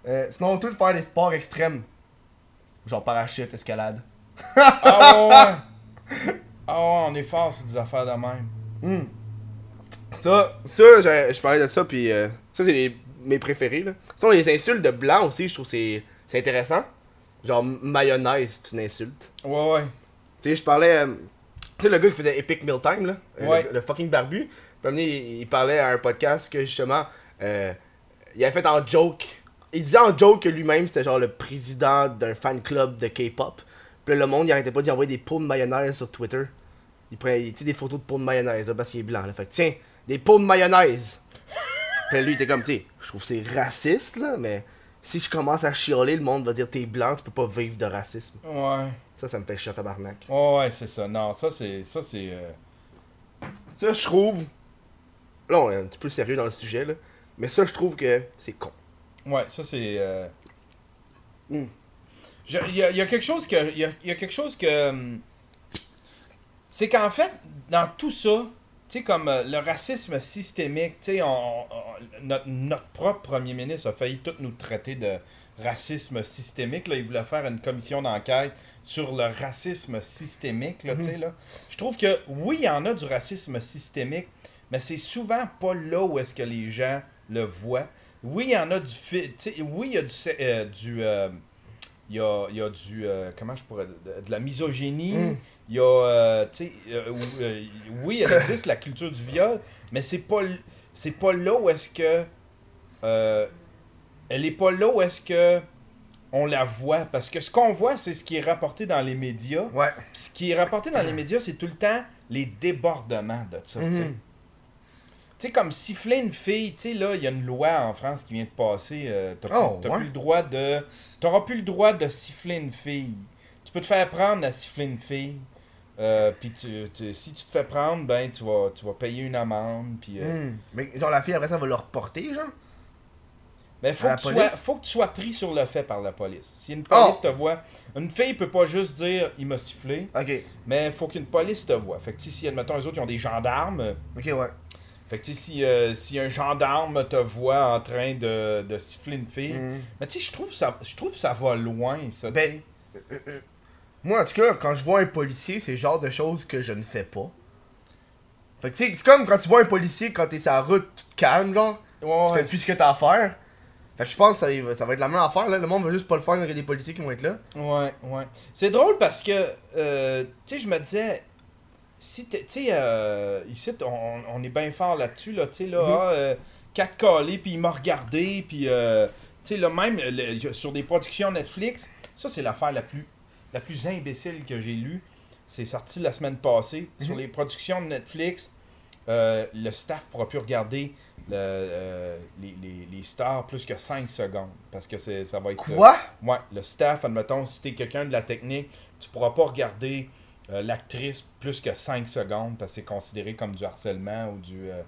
Speaker 1: Euh, sinon, on peut tout faire des sports extrêmes. Genre parachute, escalade.
Speaker 2: Ah ouais, ouais. Ah ouais, on est fort sur des affaires de même.
Speaker 1: Hmm. Ça, ça, je, parlais de ça, puis euh, ça, c'est les- mes préférés. Là. Sinon, les insultes de blanc aussi, je trouve c'est c'est intéressant. genre mayonnaise, c'est une insulte.
Speaker 2: Ouais, ouais.
Speaker 1: Tu sais, je parlais. euh, tu sais, le gars qui faisait Epic Meal Time, là.
Speaker 2: Ouais.
Speaker 1: Le, le fucking barbu. Puis, il, il parlait à un podcast que justement. euh, il avait fait en joke. Il disait en joke que lui-même c'était genre le président d'un fan club de K-pop. Puis le monde, il arrêtait pas d'y envoyer des pots de mayonnaise sur Twitter. Il prenait des photos de pots de mayonnaise là, parce qu'il est blanc. Là. Fait que tiens, des pots de mayonnaise. Puis lui, il était comme, tu sais, je trouve que c'est raciste, là, mais si je commence à chialer, le monde va dire t'es blanc, tu peux pas vivre de racisme.
Speaker 2: Ouais.
Speaker 1: Ça, ça me fait chier tabarnak.
Speaker 2: Ouais, ouais, c'est ça. Non, ça, c'est. Ça, c'est. euh,
Speaker 1: Ça, je trouve. Là, on est un petit peu sérieux dans le sujet, là. Mais ça, je trouve que c'est con.
Speaker 2: Ouais, ça, c'est. euh,
Speaker 1: Mm.
Speaker 2: Il y, a, il y a quelque chose que. Il y a, il y a quelque chose que. hum, C'est qu'en fait, dans tout ça, tu sais, comme euh, le racisme systémique, tu sais, on- on- notre, notre propre premier ministre a failli tout nous traiter de racisme systémique. Là, il voulait faire une commission d'enquête sur le racisme systémique, là, tu sais, là. Je trouve que, oui, il y en a du racisme systémique, mais c'est souvent pas là où est-ce que les gens le voient. Oui, il y en a du... Oui, il y a du... euh, du euh, il y a, il y a du... euh, comment je pourrais... De, de la misogynie.
Speaker 1: Mm.
Speaker 2: Il y a... tu sais, où, oui, il existe la culture du viol, mais c'est pas... C'est pas là où est-ce que... elle est pas là où est-ce que on la voit. Parce que ce qu'on voit, c'est ce qui est rapporté dans les médias.
Speaker 1: Ouais.
Speaker 2: Ce qui est rapporté dans les médias, c'est tout le temps les débordements de ça. sais. Tu sais, comme siffler une fille, tu sais, là, il y a une loi en France qui vient de passer. euh, t'as
Speaker 1: Oh,
Speaker 2: plus, t'as
Speaker 1: ouais.
Speaker 2: plus le droit de. T'auras plus le droit de siffler une fille. Tu peux te faire prendre à siffler une fille. Euh, puis tu, tu- si tu te fais prendre, ben tu vas, tu vas payer une amende. Puis, euh,
Speaker 1: Hmm. Mais genre, la fille, après ça, va le reporter, genre?
Speaker 2: Ben, faut que, tu
Speaker 1: police?
Speaker 2: sois, faut que tu sois pris sur le fait par la police. Si une police
Speaker 1: Oh!
Speaker 2: te voit, une fille peut pas juste dire il m'a sifflé,
Speaker 1: Ok.
Speaker 2: mais faut qu'une police te voie. Fait que si, admettons, les autres ils ont des gendarmes,
Speaker 1: Ok, ouais.
Speaker 2: Fait que tu sais, si, euh, si un gendarme te voit en train de, de siffler une fille,
Speaker 1: Hmm.
Speaker 2: mais tu sais, je trouve ça je trouve ça va loin, ça.
Speaker 1: Ben,
Speaker 2: sais.
Speaker 1: euh, euh, moi, en tout cas, quand je vois un policier, c'est le genre de choses que je ne fais pas. Fait que tu sais, c'est comme quand tu vois un policier, quand t'es sur la route, tu te calmes, genre.
Speaker 2: Ouais,
Speaker 1: tu fais plus ce que t'as à faire. Fait que je pense que ça, va- ça va être la même affaire, là. Le monde va juste pas le faire quand il y a des policiers qui vont être là.
Speaker 2: Ouais, ouais. C'est drôle parce que, euh, tu sais, je me disais, si t'es- tu sais, euh, ici, on, on est bien fort là-dessus, là, tu sais, là,
Speaker 1: Mhm.
Speaker 2: ah, euh, quatre calés, puis il m'a regardé, puis, euh, tu sais, là, même le- sur des productions Netflix, ça, c'est l'affaire la plus, la plus imbécile que j'ai lue. C'est sorti la semaine passée. Sur
Speaker 1: Mhm.
Speaker 2: les productions de Netflix, le staff pourra plus regarder le, les, les, les stars plus que 5 secondes. Parce que ça va être.
Speaker 1: Quoi?
Speaker 2: Ouais, le staff, admettons, si t'es quelqu'un de la technique, tu pourras pas regarder euh, l'actrice plus que 5 secondes parce que c'est considéré comme du harcèlement ou du. euh.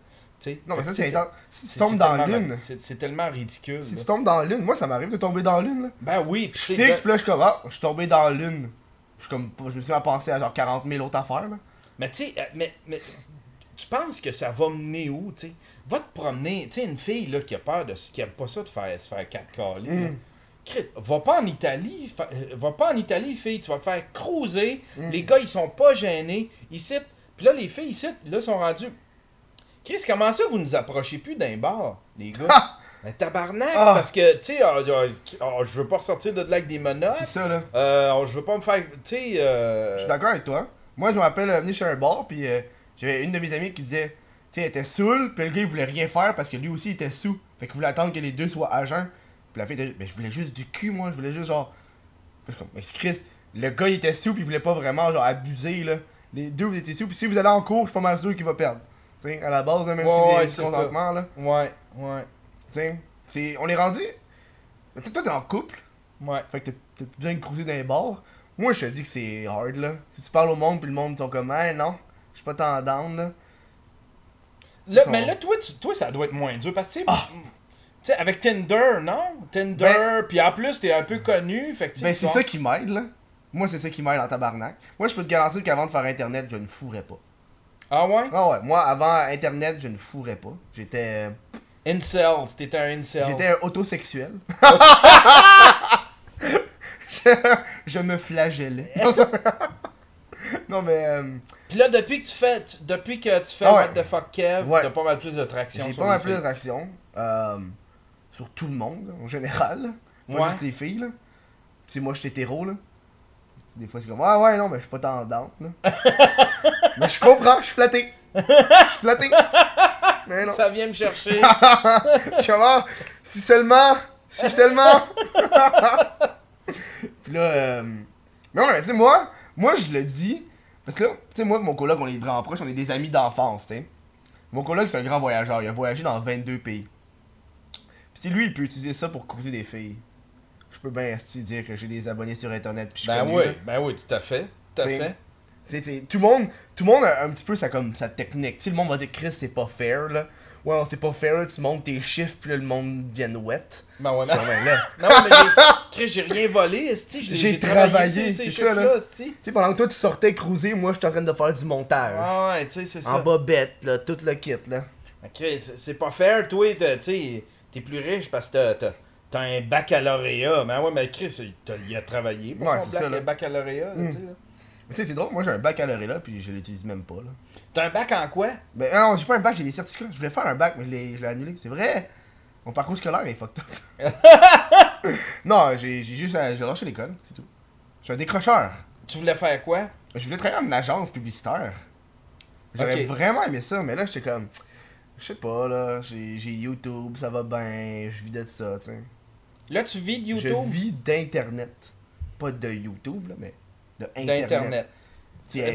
Speaker 1: Non, mais ça, c'est intense. Si tu
Speaker 2: c'est-
Speaker 1: tombes dans lune.
Speaker 2: C'est, tellement ridicule.
Speaker 1: Si
Speaker 2: là.
Speaker 1: tu tombes dans lune, moi, ça m'arrive de tomber dans lune, là.
Speaker 2: Ben oui,
Speaker 1: Je fixe, pis là, je suis comme, ah, je suis tombé dans lune. Je suis comme, je me suis à penser à genre 40 000 autres affaires, là.
Speaker 2: Mais tu sais, euh, mais, mais tu penses que ça va mener où, tu sais? Va te promener, tu sais, une fille là, qui a peur de qui aime pas ça de faire, se faire quatre calés.
Speaker 1: Mm.
Speaker 2: Chris, Va pas en Italie, euh, va pas en Italie, fille, tu vas faire cruiser.
Speaker 1: Mm.
Speaker 2: Les gars, ils sont pas gênés. Ici, puis là, les filles ici, là, sont rendues. Chris, comment ça vous nous approchez plus d'un bar, les gars? Mais tabarnak,
Speaker 1: Ah!
Speaker 2: parce que, tu sais, ah, ah, je veux pas ressortir de là avec des menottes.
Speaker 1: C'est ça, là.
Speaker 2: Euh, je veux pas me faire, tu sais, euh,
Speaker 1: Je suis d'accord avec toi. Moi, je me rappelle euh, venir chez un bar, puis euh, j'avais une de mes amies qui disait, tu sais, elle était saoule, puis le gars, il voulait rien faire parce que lui aussi, il était sous. Fait qu'il voulait attendre que les deux soient agents. Puis la fille était, ben, je voulais juste du cul, moi, je voulais juste genre. Puis je suis comme, mais c'est Chris, le gars, il était sous, puis il voulait pas vraiment, genre, abuser, là. Les deux, vous étiez sous, puis si vous allez en cours, je suis pas mal sûr qu'il va perdre. Tu sais, à la base, même
Speaker 2: Ouais,
Speaker 1: a
Speaker 2: ouais,
Speaker 1: consentement, là.
Speaker 2: ouais, ouais,
Speaker 1: Tu sais, c'est. On est rendu. Mais Toi, t'es en couple.
Speaker 2: ouais.
Speaker 1: Fait que besoin de cruiser dans les bars. Moi, je te dis que c'est hard, là. Si tu parles au monde, puis le monde, ils sont comme, hey, non, je suis pas tant down, là.
Speaker 2: Là, mais là, toi, tu- toi, ça doit être moins dur parce que, tu sais,
Speaker 1: Ah!
Speaker 2: Tu sais, avec Tinder, non? Tinder,
Speaker 1: Ben-
Speaker 2: puis en plus, t'es un peu connu, fait que,
Speaker 1: Ben, c'est ça qui m'aide, là. Moi, c'est ça qui m'aide en tabarnak. Moi, je peux te garantir qu'avant de faire Internet, je ne fourrais pas.
Speaker 2: Ah ouais?
Speaker 1: Ah ouais, moi, avant Internet, je ne fourrais pas. J'étais. euh,
Speaker 2: Incel, t'étais un incel.
Speaker 1: J'étais un autosexuel. je, je me flagellais. Non, mais. euh,
Speaker 2: Puis là, depuis que tu fais, tu- depuis que tu fais
Speaker 1: Ah ouais.
Speaker 2: What the fuck Kev,
Speaker 1: Ouais.
Speaker 2: t'as pas mal plus de traction.
Speaker 1: J'ai pas mal plus de réactions. euh, sur tout le monde, en général. Pas
Speaker 2: Ouais.
Speaker 1: juste les filles, là. sais, moi, je suis hétéro, là. Des fois, c'est comme, ah ouais, non, mais je suis pas tendante, là. mais je comprends, je suis flatté. Je suis flatté. Mais non.
Speaker 2: Ça vient me chercher.
Speaker 1: Je suis comme, ah, si seulement, si seulement. Puis là, euh... mais ouais, tu sais, moi, moi, je le dis, parce que là, tu sais, moi, mon coloc, on est vraiment proches, on est des amis d'enfance, tu sais. Mon coloc, c'est un grand voyageur, il a voyagé dans 22 pays. Si lui, il peut utiliser ça pour cruiser des filles. Je peux bien dire que j'ai des abonnés sur internet. Puis je suis
Speaker 2: Ben oui, ben oui, tout à fait. Tout à
Speaker 1: T'sais,
Speaker 2: fait.
Speaker 1: Tout le monde, tout le monde a un petit peu sa, comme, sa technique. Tu sais, le monde va dire, Chris, c'est pas fair, là. Ouais, c'est pas fair, là, tu montes tes chiffres, puis là, le monde vient wet.
Speaker 2: Ben ouais, mais...
Speaker 1: Ben
Speaker 2: Non, mais. Chris, j'ai rien volé,
Speaker 1: J'ai
Speaker 2: travaillé
Speaker 1: c'est ça, là. Tu sais, pendant que toi, tu sortais cruiser, moi, je suis en train de faire du montage.
Speaker 2: Ah ouais, tu sais, c'est ça.
Speaker 1: en bobette, là, tout le kit, là.
Speaker 2: Mais Chris, c'est pas fair, toi, tu sais, t'es plus riche parce que t'as- t'as un baccalauréat. Mais ouais, mais Chris, il, a travaillé. pour
Speaker 1: Ouais, c'est ça, là.
Speaker 2: baccalauréat, là,
Speaker 1: Mm.
Speaker 2: tu sais,
Speaker 1: Tu sais, c'est drôle, moi, j'ai un baccalauréat, là, puis je l'utilise même pas, là.
Speaker 2: T'as un bac en quoi?
Speaker 1: Ben, non, j'ai pas un bac, j'ai des certificats. Je voulais faire un bac, mais je l'ai je l'ai annulé. C'est vrai. Mon parcours scolaire est fucked up. non, j'ai j'ai juste euh, j'ai lâché l'école, c'est tout. Je suis un décrocheur.
Speaker 2: Tu voulais faire quoi?
Speaker 1: Je voulais travailler en agence publicitaire. J'aurais vraiment aimé ça, mais là, j'étais comme. Je sais pas, là. J'ai YouTube, ça va bien. Je vis de ça, tu sais.
Speaker 2: Là, tu vis de YouTube?
Speaker 1: Je vis d'internet. Pas de YouTube, là, mais de internet.
Speaker 2: D'Internet.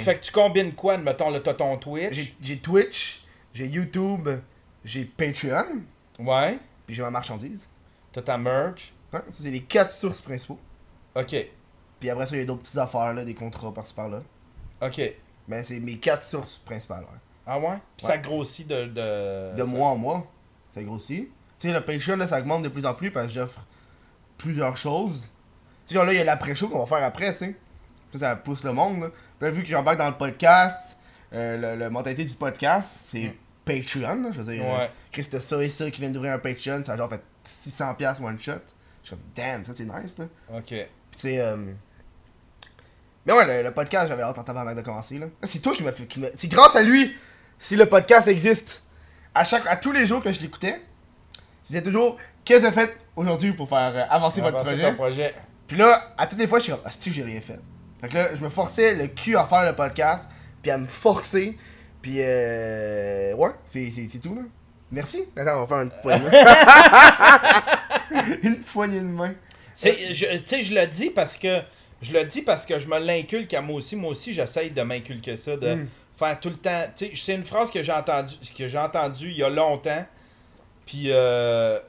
Speaker 2: Fait que tu combines quoi? Mettons, là, t'as ton Twitch?
Speaker 1: J'ai Twitch, j'ai YouTube, j'ai Patreon,
Speaker 2: Ouais.
Speaker 1: puis j'ai ma marchandise.
Speaker 2: T'as ta merch.
Speaker 1: Ça, c'est les quatre sources principaux.
Speaker 2: Ok.
Speaker 1: Puis après ça, il y a d'autres petites affaires, là, des contrats par-ci par-là.
Speaker 2: Ok.
Speaker 1: Mais c'est mes quatre sources principales. ouais.
Speaker 2: Ah ouais? Puis
Speaker 1: Ouais.
Speaker 2: ça grossit de. De,
Speaker 1: De
Speaker 2: ça-
Speaker 1: mois en mois, ça grossit. Tu sais, le Patreon, là, ça augmente de plus en plus parce que j'offre plusieurs choses. Tu sais, genre là, il y a l'après-show qu'on va faire après, tu sais. Ça, pousse le monde, là. Puis là, vu que j'embarque dans le podcast, euh, le, le mentalité du podcast, c'est
Speaker 2: Mm.
Speaker 1: Patreon, là. Je veux dire,
Speaker 2: Ouais.
Speaker 1: euh, t'as ça et ça qui vient d'ouvrir un Patreon, ça a genre fait 600$ one shot. Je suis comme, damn, ça c'est nice, là.
Speaker 2: Ok.
Speaker 1: Puis tu sais, euh... Mais ouais, le, le podcast, j'avais hâte en tabarnak de commencer, là. C'est toi qui m'as fait... C'est grâce à lui si le podcast existe. À, chaque... à tous les jours que je l'écoutais, tu disais toujours, qu'est-ce que as fait aujourd'hui pour faire euh, avancer votre
Speaker 2: Avancer
Speaker 1: projet? Puis là, à toutes les fois, je suis comme, ah, c'est j'ai rien fait? Fait que là, je me forçais le cul à faire le podcast, puis à me forcer. Puis euh... Ouais, c'est c'est- c'est tout, là. Merci. Attends, on va faire une poignée de main. une poignée de main.
Speaker 2: Je- Tu sais, je le dis parce que. Je le dis parce que je me l'inculque à moi aussi. Moi aussi, j'essaye de m'inculquer ça, de
Speaker 1: Mm.
Speaker 2: Faire tout le temps. Tu sais, c'est une phrase que j'ai entendue que j'ai entendue il y a longtemps. Puis euh,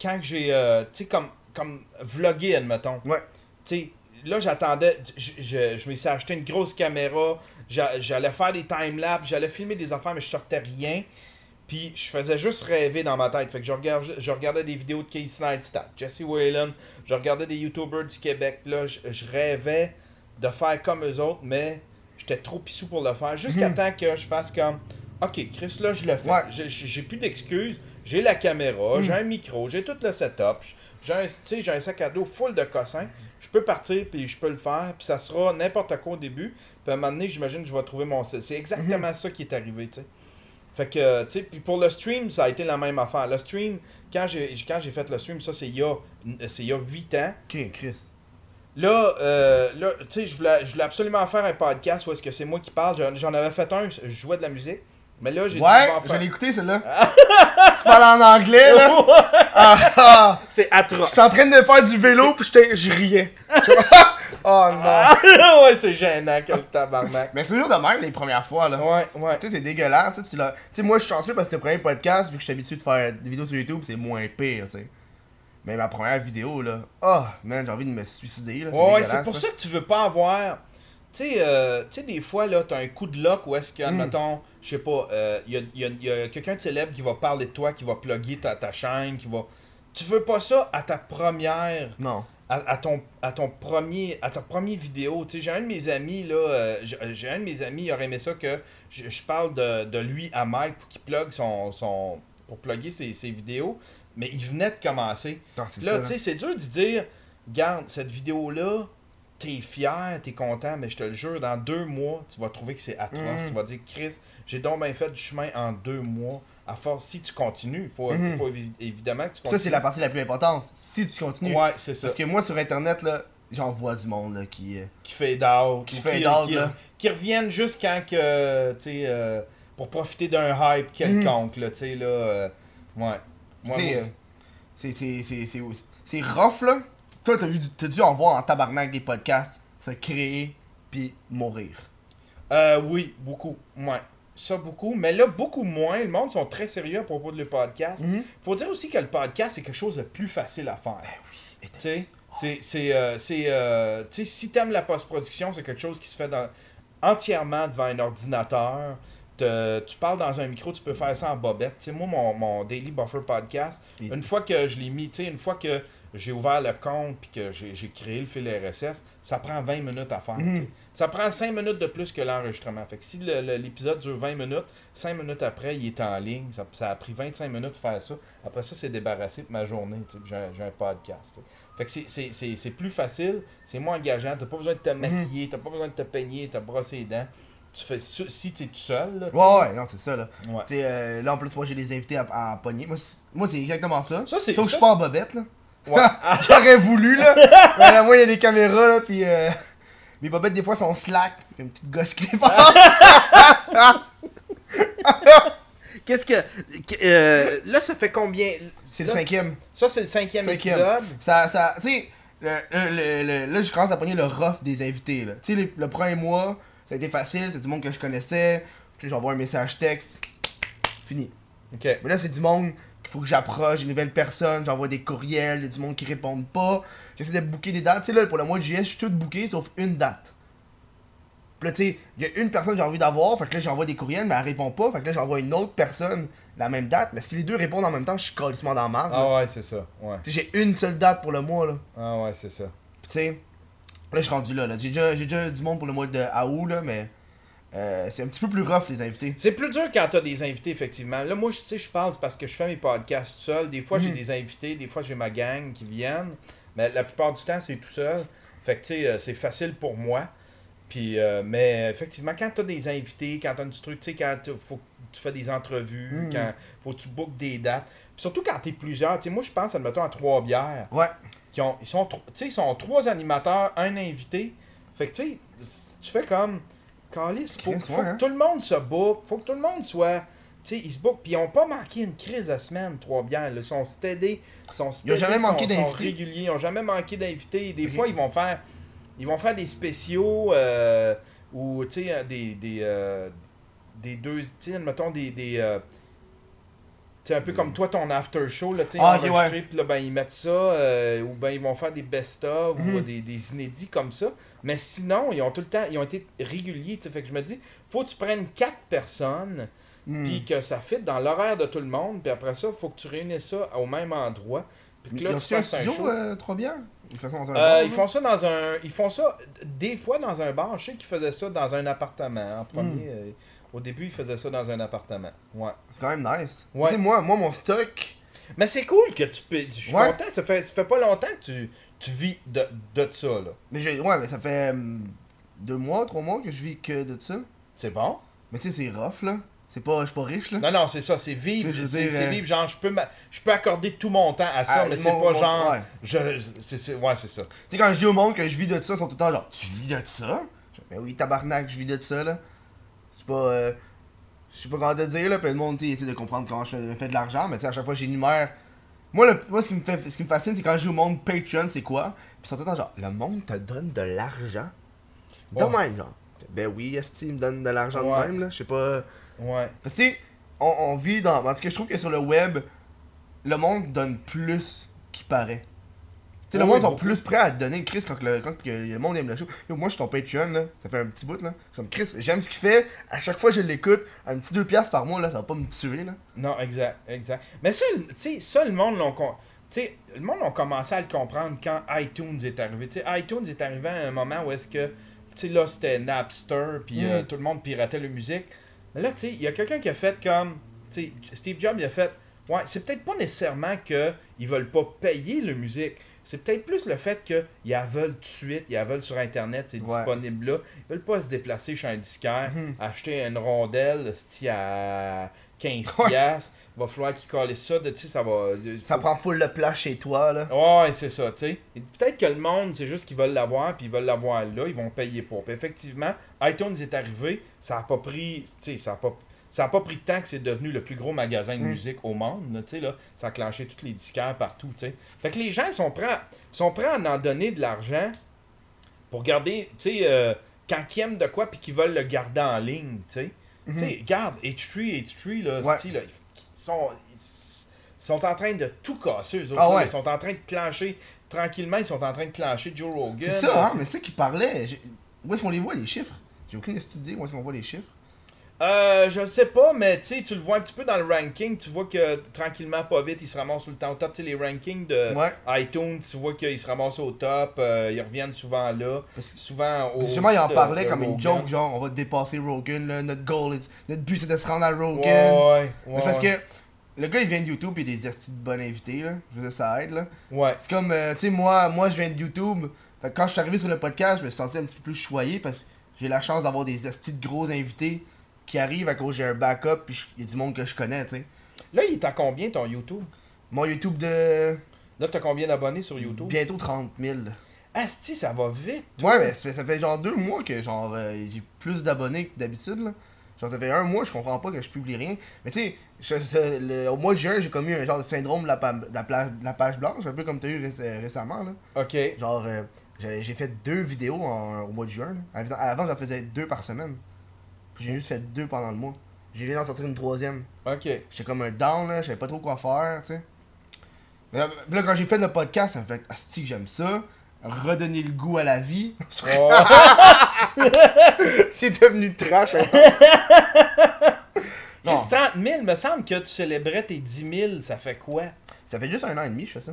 Speaker 2: quand j'ai. euh, tu sais, comme, comme vlogger, admettons.
Speaker 1: Ouais.
Speaker 2: Tu sais, là, j'attendais. Je, me suis acheté une grosse caméra. j'a- J'allais faire des timelapses. J'allais filmer des affaires, mais je sortais rien. Puis je faisais juste rêver dans ma tête. Fait que je, regard- je regardais des vidéos de Casey Neistat, Jesse Whalen, je regardais des YouTubers du Québec. Là, je, je rêvais de faire comme eux autres, mais j'étais trop pissou pour le faire. Jusqu'à
Speaker 1: Mhm.
Speaker 2: temps que je fasse comme Ok, Chris, là, je le fais.
Speaker 1: Ouais.
Speaker 2: J'ai- plus d'excuses. J'ai la caméra,
Speaker 1: Mhm.
Speaker 2: j'ai un micro, j'ai tout le setup. J'ai un, un sac à dos full de cossins. Je peux partir, puis je peux le faire. Puis ça sera n'importe quoi au début. Puis à un moment donné, j'imagine que je vais trouver mon style. C'est exactement
Speaker 1: Mhm.
Speaker 2: ça qui est arrivé, tu sais. Fait que, tu sais, puis pour le stream, ça a été la même affaire. Le stream, quand j'ai quand j'ai fait le stream, ça, c'est il y a, c'est il y a 8 ans.
Speaker 1: Ok, Chris.
Speaker 2: Là, euh, là tu sais, je voulais, je voulais absolument faire un podcast où est-ce que c'est moi qui parle. J'en- avais fait un, je jouais de la musique. Mais là, j'ai
Speaker 1: Ouais,
Speaker 2: je
Speaker 1: l'ai écouté celle-là. tu parles en anglais là? Ah, ah.
Speaker 2: c'est atroce.
Speaker 1: J'étais en train de faire du vélo puis j'étais- je riais. Oh non.
Speaker 2: ouais, c'est gênant, quel tabarnak.
Speaker 1: Mais c'est toujours de même les premières fois là.
Speaker 2: Ouais, ouais.
Speaker 1: Tu sais, c'est dégueulasse. Tu sais, tu l'as- tu sais, moi je suis chanceux parce que le premier podcast, vu que je suis habitué de faire des vidéos sur YouTube, c'est moins pire, tu sais. Mais ma première vidéo là, oh man, j'ai envie de me suicider là.
Speaker 2: Ouais, c'est pour ça que tu veux pas avoir. Tu sais, euh, tu sais, des fois, là, t'as un coup de luck où est-ce que,
Speaker 1: Mm.
Speaker 2: mettons, je sais pas, il y a, y a- y a quelqu'un de célèbre qui va parler de toi, qui va plugger ta, ta chaîne, qui va. Tu veux pas ça à ta première.
Speaker 1: Non.
Speaker 2: À, à ton, à ton premier à ta première vidéo tu sais j'ai un de mes amis là euh, j'ai j'ai un de mes amis il aurait aimé ça que je, je parle de, de lui à Mike pour qu'il plug son, son pour plugger ses, ses vidéos mais il venait de commencer
Speaker 1: c'est
Speaker 2: Là,
Speaker 1: ça.
Speaker 2: tu sais, c'est dur de dire, garde, cette vidéo-là, t'es fier, t'es content, mais je te le jure, dans deux mois, tu vas trouver que c'est atroce.
Speaker 1: Mhm.
Speaker 2: Tu vas dire, Chris, j'ai donc bien fait du chemin en deux mois. À force, si tu continues, il faut,
Speaker 1: Mhm.
Speaker 2: faut évi- évidemment que tu
Speaker 1: Ça,
Speaker 2: continues.
Speaker 1: c'est la partie la plus importante. Si tu continues.
Speaker 2: Ouais, c'est ça.
Speaker 1: Parce que moi, sur Internet, là, j'en vois du monde là, qui. euh,
Speaker 2: qui fade out.
Speaker 1: Qui out,
Speaker 2: qui,
Speaker 1: là.
Speaker 2: qui reviennent juste quand que, tu sais, euh, pour profiter d'un hype quelconque, là, tu sais, là. euh, ouais.
Speaker 1: C'est, euh, c'est, rough là. Toi, t'as, vu, dû en voir en tabarnak des podcasts se créer puis mourir.
Speaker 2: Euh, oui, beaucoup. Ouais. Ça, beaucoup. Mais là, beaucoup moins. Le monde sont très sérieux à propos de le podcast.
Speaker 1: Mhm.
Speaker 2: Faut dire aussi que le podcast, c'est quelque chose de plus facile à faire.
Speaker 1: Et
Speaker 2: Tu sais, c'est. c'est, euh, euh, tu sais, si t'aimes la post-production, c'est quelque chose qui se fait dans, entièrement devant un ordinateur. Te- tu parles dans un micro, tu peux faire ça en bobette. Tu sais, moi, mon, mon Daily Buffer podcast,
Speaker 1: Et-
Speaker 2: une fois que je l'ai mis, une fois que j'ai ouvert le compte puis que j'ai créé le fil RSS, ça prend 20 minutes à faire. sais. Ça prend 5 minutes de plus que l'enregistrement. Fait que si l'épisode dure 20 minutes, 5 minutes après, il est en ligne. Ça, ça a pris 25 minutes de faire ça. Après ça, c'est débarrassé de ma journée. J'ai un- podcast. Fait que c'est- plus facile, c'est moins engageant. T'as pas besoin de te maquiller, t'as pas besoin de te peigner, t'as brossé les dents. Tu fais si t'es tout seul. Là.
Speaker 1: Ouais, ouais, non, c'est ça là.
Speaker 2: Ouais.
Speaker 1: Euh, là en plus, moi j'ai des invités à, à pogner. Moi, c'est, exactement ça.
Speaker 2: Ça,
Speaker 1: Sauf que je suis pas en bobette là.
Speaker 2: Ouais.
Speaker 1: J'aurais voulu là. Mais là, moi, il y a des caméras là, puis euh, mes bobettes des fois sont slack. Une petite gosse qui dépasse.
Speaker 2: Qu'est-ce que. euh, là, ça fait combien?
Speaker 1: C'est le cinquième.
Speaker 2: Ça, c'est le cinquième,
Speaker 1: Cinquième.
Speaker 2: épisode.
Speaker 1: Ça, ça, tu sais, là, je commence à pogner le rough des invités, là. Tu sais, le, le premier mois, ça a été facile, c'est du monde que je connaissais. J'envoie un message texte, fini.
Speaker 2: Ok.
Speaker 1: Mais là, c'est du monde qu'il faut que j'approche, des nouvelles personnes, j'envoie des courriels, il y a du monde qui répondent pas. J'essaie de booker des dates. Tu sais, là, pour le mois de juillet, je suis tout booké sauf une date. Puis là, tu sais, il y a une personne que j'ai envie d'avoir, fait que là, j'envoie des courriels, mais elle répond pas, fait que là, j'envoie une autre personne la même date. Mais si les deux répondent en même temps, je suis calissement dans la là.
Speaker 2: Ah ouais, c'est ça. Ouais.
Speaker 1: Tu sais, j'ai une seule date pour le mois, là.
Speaker 2: Ah ouais, c'est ça.
Speaker 1: Puis tu sais, là, je suis rendu là. là. J'ai déjà, j'ai déjà du monde pour le mois de août, là, mais euh, c'est un petit peu plus rough, les invités.
Speaker 2: C'est plus dur quand t'as des invités, effectivement. Là, moi, je tu sais, je parle, parce que je fais mes podcasts tout seul. Des fois, j'ai
Speaker 1: Mhm.
Speaker 2: des invités, des fois, j'ai ma gang qui viennent. Mais la plupart du temps, c'est tout seul. Fait que, tu sais, euh, c'est facile pour moi. Puis, euh, mais effectivement, quand t'as des invités, quand t'as du truc, tu sais, quand faut que tu fais des entrevues,
Speaker 1: Mhm.
Speaker 2: quand faut que tu bookes des dates. Puis surtout quand t'es plusieurs. Tu sais, moi, je pense, admettons, à trois bières.
Speaker 1: Ouais.
Speaker 2: Qui ont, ils sont, ils sont trois animateurs, un invité. Fait que, tu sais, tu fais comme. Calice, faut, faut que
Speaker 1: hein.
Speaker 2: tout le monde se book. Faut que tout le monde soit. Tu sais, ils se bookent. Puis ils ont pas manqué une crise de semaine, trois bières. Ils sont stédés. Ils sont
Speaker 1: Ils ont jamais manqué
Speaker 2: sont- réguliers. Ils ont jamais manqué d'invités. Des fois, ils vont faire. Ils vont faire des spéciaux. Euh, ou, tu sais, des. Des, euh, des deux. Tu sais, mettons des. des euh, c'est un peu comme toi, ton after show, là, tu sais,
Speaker 1: Ah,
Speaker 2: là, ben, ils mettent ça, euh, ou ben, ils vont faire des best-of, ou
Speaker 1: Mhm.
Speaker 2: des, des inédits comme ça. Mais sinon, ils ont tout le temps, ils ont été réguliers, tu sais, fait que je me dis, faut que tu prennes quatre personnes,
Speaker 1: Hmm.
Speaker 2: puis que ça fit dans l'horaire de tout le monde, puis après ça, faut que tu réunisses ça au même endroit, puis que
Speaker 1: Ils
Speaker 2: là,
Speaker 1: ont
Speaker 2: tu
Speaker 1: un
Speaker 2: fasses un
Speaker 1: studio,
Speaker 2: show.
Speaker 1: euh, trois bières Ils font ça dans un
Speaker 2: Euh, ils font ça dans un. Ils font ça des fois dans un bar. Je sais qu'ils faisaient ça dans un appartement. En premier,
Speaker 1: Hmm.
Speaker 2: Euh, au début, ils faisaient ça dans un appartement. Ouais.
Speaker 1: C'est quand même nice.
Speaker 2: Ouais.
Speaker 1: Tu sais, moi, moi, mon stock.
Speaker 2: Mais c'est cool que tu peux. Je suis
Speaker 1: Ouais.
Speaker 2: content. Ça fait, ça fait pas longtemps que tu, tu vis de, de ça, là.
Speaker 1: Mais j'ai- ouais, mais ça fait hum, deux mois, trois mois que je vis que de ça.
Speaker 2: C'est bon?
Speaker 1: Mais tu sais, c'est rough, là. C'est pas, je suis pas riche, là.
Speaker 2: Non, non, c'est ça. C'est vivre.
Speaker 1: Je
Speaker 2: C'est
Speaker 1: euh,
Speaker 2: vivre, genre, je peux, ma- je peux accorder tout mon temps à ça,
Speaker 1: Ah,
Speaker 2: mais c'est pas
Speaker 1: mon-
Speaker 2: genre.
Speaker 1: ouais.
Speaker 2: Je, c'est, c'est- ouais, c'est ça.
Speaker 1: Tu sais, quand je dis au monde que je vis de ça, ils sont tout le temps genre, tu vis de ça? Je dis, ben oui, tabarnak, je vis de ça, là. Pas. Euh, je sais pas comment te dire, là. Plein de monde, essaie de comprendre comment je fais, de l'argent, mais tu sais, à chaque fois, j'énumère. Moi, le, moi ce, qui me fait, ce qui me fascine, c'est quand je dis au monde Patreon, c'est quoi? Puis ils sont tout le temps genre, le monde te donne de l'argent? De
Speaker 2: Ouais.
Speaker 1: même, genre. Ben oui, est-ce me donne de l'argent
Speaker 2: Ouais.
Speaker 1: de même, là? Je sais pas.
Speaker 2: Ouais.
Speaker 1: Parce que, on, on vit dans. Tout cas, je trouve que sur le web, le monde donne plus qu'il paraît. Tu sais, le monde sont plus prêts à te donner une crise quand, le, quand que le monde aime le show. Yo, moi, je suis ton Patreon, là. Ça fait un petit bout, là. Comme Chris, j'aime ce qu'il fait. À chaque fois que je l'écoute, un petit 2$ piastres par mois, là, ça va pas me tuer, là.
Speaker 2: Non, exact, exact. Mais ça, le- tu sais, ça, le monde l'ont con- tu sais, le monde a commencé à le comprendre quand iTunes est arrivé. ITunes est arrivé à un moment où est-ce que, tu là, c'était Napster, puis euh,
Speaker 1: Mm.
Speaker 2: tout le monde piratait la musique. Mais là, tu sais, il y a quelqu'un qui a fait comme, tu Steve Jobs, il a fait, ouais, c'est peut-être pas nécessairement qu'ils veulent pas payer la musique. C'est peut-être plus le fait qu'ils la veulent tout de suite, ils la veulent sur Internet, c'est
Speaker 1: Ouais.
Speaker 2: disponible là. Ils veulent pas se déplacer chez un disquaire,
Speaker 1: Mhm.
Speaker 2: acheter une rondelle à 15
Speaker 1: Ouais.
Speaker 2: piastres. Il va falloir qu'il colle ça. de- Tu sais, ça va.
Speaker 1: Ça prend full le place chez toi, là.
Speaker 2: Ouais, c'est ça, tu sais. Peut-être que le monde, c'est juste qu'ils veulent l'avoir, puis ils veulent l'avoir là, ils vont payer pour. Puis effectivement, iTunes est arrivé, ça a pas pris, tu sais, ça a pas, ça a pas pris de temps que c'est devenu le plus gros magasin de
Speaker 1: Mm.
Speaker 2: musique au monde, là. Ça a clenché tous les disquaires partout, tu sais. Fait que les gens sont prêts, à- sont prêts à en donner de l'argent pour garder, tu sais, euh, quand ils aiment de quoi, puis qu'ils veulent le garder en ligne, tu sais. Sais, regarde, H3, H3, là.
Speaker 1: Ouais.
Speaker 2: là, ils sont, ils sont en train de tout casser, eux autres.
Speaker 1: Ah ouais.
Speaker 2: Ils sont en train de clencher, tranquillement, ils sont en train de clencher Joe Rogan.
Speaker 1: C'est ça, hein, mais c'est ça qui parlait. Où est-ce qu'on les voit, les chiffres? J'ai aucune idée où est-ce qu'on voit les chiffres?
Speaker 2: Euh, je sais pas, mais tu le vois un petit peu dans le ranking, tu vois que tranquillement, pas vite, ils se ramassent tout le temps au top. Tu sais, les rankings de
Speaker 1: Ouais.
Speaker 2: iTunes, tu vois qu'ils se ramassent au top, euh, ils reviennent souvent là.
Speaker 1: Parce
Speaker 2: Souvent au.
Speaker 1: Justement, il en
Speaker 2: de
Speaker 1: comme une joke, genre, on va dépasser Rogan, là, notre goal, is- notre but c'est de se rendre à Rogan.
Speaker 2: Ouais, ouais.
Speaker 1: Mais parce que le gars il vient de YouTube et des estis de bons invités, là. Je veux dire, ça aide, là.
Speaker 2: Ouais.
Speaker 1: C'est comme, euh, tu sais, moi, moi je viens de YouTube. Quand je suis arrivé sur le podcast, je me suis senti un petit peu plus choyé parce que j'ai la chance d'avoir des estis de gros invités qui arrivent à cause j'ai un backup puis il y a du monde que je connais, tu sais.
Speaker 2: Là, il est à combien ton YouTube?
Speaker 1: Mon YouTube de
Speaker 2: Là, t'as combien d'abonnés sur YouTube?
Speaker 1: Bientôt 30 000.
Speaker 2: Asti, ça va vite.
Speaker 1: Ouais, mais ça fait, ça fait genre deux mois que genre euh, j'ai plus d'abonnés que d'habitude là. Genre ça fait un mois, je comprends pas que je publie rien. Mais tu sais, au mois de juin, j'ai commis un genre de syndrome de la, pa- de la, pla- de la page blanche, un peu comme t'as eu euh, récemment là.
Speaker 2: Ok.
Speaker 1: Genre euh, j'ai fait deux vidéos en- au mois de juin. Là. Avant, j'en faisais deux par semaine. J'ai juste fait deux pendant le mois. J'ai viens d'en sortir une troisième.
Speaker 2: Ok.
Speaker 1: J'étais comme un down là, je savais pas trop quoi faire, tu sais. Mais là, quand j'ai fait le podcast, ça me fait Asti, j'aime ça. Redonner le goût à la vie.
Speaker 2: Oh.
Speaker 1: C'est devenu trash. hein. non,
Speaker 2: Chris, 30 000, me semble que tu célébrais tes 10 000, ça fait quoi?
Speaker 1: Ça fait juste un an et demi, je fais ça.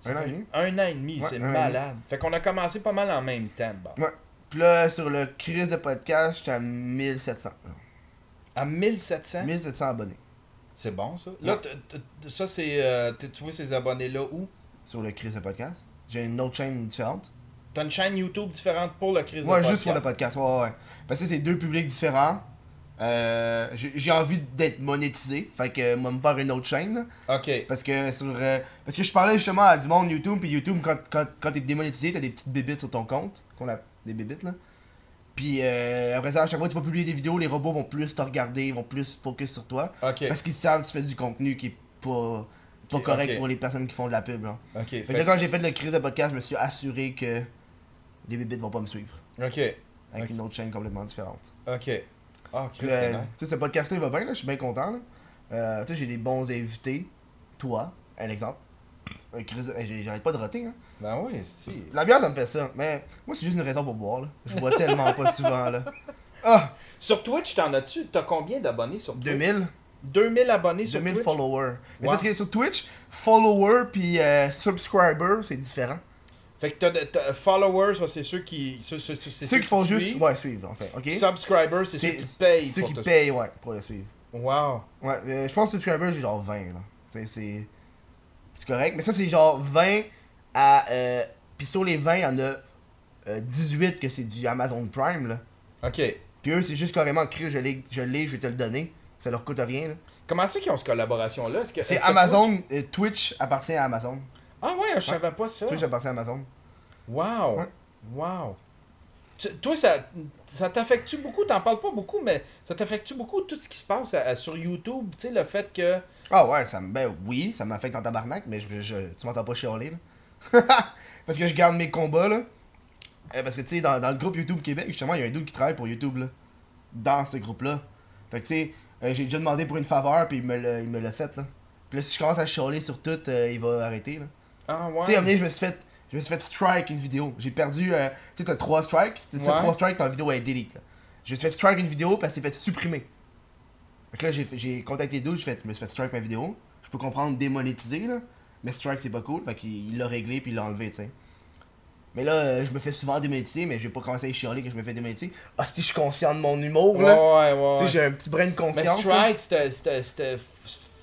Speaker 2: Ça
Speaker 1: Un an et demi.
Speaker 2: Un an et demi,
Speaker 1: Ouais,
Speaker 2: c'est malade. Fait qu'on a commencé pas mal en même temps. bon.
Speaker 1: Ouais. Puis là, sur le crise de podcast, j'étais à 1700.
Speaker 2: À 1700,
Speaker 1: 1700 abonnés.
Speaker 2: c'est bon ça. Là,
Speaker 1: Ouais.
Speaker 2: t- t- ça, c'est. euh, t- tu vois ces abonnés-là où?
Speaker 1: Sur le crise de podcast. J'ai une autre chaîne différente.
Speaker 2: T'as une chaîne YouTube différente pour le Chris de
Speaker 1: Ouais,
Speaker 2: podcast.
Speaker 1: juste pour le podcast. Ouais, ouais, ouais. Parce que c'est deux publics différents. Euh, j'ai j'ai envie d'être monétisé. Fait que, moi, me faire une autre chaîne. là.
Speaker 2: Ok.
Speaker 1: Parce que sur euh, parce que je parlais justement à du monde YouTube puis YouTube quand, quand, quand t'es démonétisé t'as des petites bébites sur ton compte qu'on a des bébites là puis euh, après ça à chaque fois que tu vas publier des vidéos les robots vont plus te regarder vont plus focus sur toi parce qu'ils savent que tu fais du contenu qui est pas pas correct pour les personnes qui font de la pub là. Fait
Speaker 2: Fait-
Speaker 1: là, quand j'ai fait le crise de podcast je me suis assuré que les bébites vont pas me suivre
Speaker 2: Ok.
Speaker 1: avec une autre chaîne complètement différente
Speaker 2: Ok. Ah,
Speaker 1: euh,
Speaker 2: nice.
Speaker 1: tu sais, ce podcast il va bien, là, je suis bien content. Là. Euh, tu sais, j'ai des bons invités. Toi, un exemple. Un j'ai- J'arrête pas de roter. Hein.
Speaker 2: Ben oui, si.
Speaker 1: La bière, ça me fait ça. Mais moi, c'est juste une raison pour boire. Là. Je bois tellement pas souvent. là. Ah,
Speaker 2: Sur Twitch, t'en as-tu? T'as combien d'abonnés sur Twitch?
Speaker 1: 2000
Speaker 2: 2000 abonnés sur
Speaker 1: 2000
Speaker 2: Twitch?
Speaker 1: followers. Mais
Speaker 2: Wow.
Speaker 1: parce que sur Twitch, follower puis euh, subscriber, c'est différent.
Speaker 2: Fait que t'as, followers, c'est ceux qui. Ceux, ceux- ceux- c'est
Speaker 1: Ceux qui font juste. Ouais, suivre en fait. Ok?
Speaker 2: Subscribers, c'est ceux qui payent.
Speaker 1: Ceux
Speaker 2: pour
Speaker 1: qui
Speaker 2: te-
Speaker 1: payent, ouais, pour le suivre.
Speaker 2: Wow.
Speaker 1: Ouais, euh, je pense que subscriber, j'ai genre 20 là. Tu sais, c'est. C'est correct. Mais ça, c'est genre 20 à. Euh... Puis sur les 20, il y en a euh, 18 que c'est du Amazon Prime là.
Speaker 2: Ok.
Speaker 1: Puis eux, c'est juste carrément écrit, je l'ai, je l'ai, je vais te le donner. Ça leur coûte rien là.
Speaker 2: Comment c'est qu'ils ont cette collaboration-là?
Speaker 1: C'est Amazon, euh, Twitch appartient à Amazon.
Speaker 2: Ah ouais, je savais pas ça.
Speaker 1: Twitch appartient à Amazon.
Speaker 2: Wow.
Speaker 1: Ouais.
Speaker 2: Wow. Tu- Toi, ça, ça t'affecte-tu beaucoup? T'en parles pas beaucoup, mais ça t'affecte-tu beaucoup tout ce qui se passe à- à- sur YouTube? Tu sais, le fait que.
Speaker 1: Ah ouais, ça me. Ben oui, ça m'affecte en tabarnak, mais je, je- tu m'entends pas chialer là. parce que je garde mes combats là. Euh, parce que tu sais, dans, dans le groupe YouTube Québec, justement, il y a un dude qui travaille pour YouTube là. Dans ce groupe là. Fait que tu sais, euh, j'ai déjà demandé pour une faveur, puis il me l'a, il me l'a fait là. Puis là, si je commence à chialer sur tout, euh, il va arrêter là.
Speaker 2: Ah ouais.
Speaker 1: Tu sais, je me suis fait. Je me suis fait strike une vidéo. J'ai perdu. euh, tu sais, t'as 3 strikes. Si t'as
Speaker 2: Ouais.
Speaker 1: 3 strikes, ta vidéo est delete. Là. Je me suis fait strike une vidéo parce que c'est fait supprimer. Fait que là, j'ai, contacté fait, je me suis fait strike ma vidéo. Je peux comprendre démonétiser, là. Mais strike, c'est pas cool. Fait qu'il il l'a réglé puis il l'a enlevé, tu sais. Mais là, euh, je me fais souvent démonétiser, mais j'ai pas commencé à chialer que je me fais démonétiser. Ah, si je suis conscient de mon humour, là.
Speaker 2: ouais, ouais.
Speaker 1: Tu
Speaker 2: ouais.
Speaker 1: sais, j'ai un petit brin de
Speaker 2: Mais
Speaker 1: conscience. là.
Speaker 2: Strike, c'était.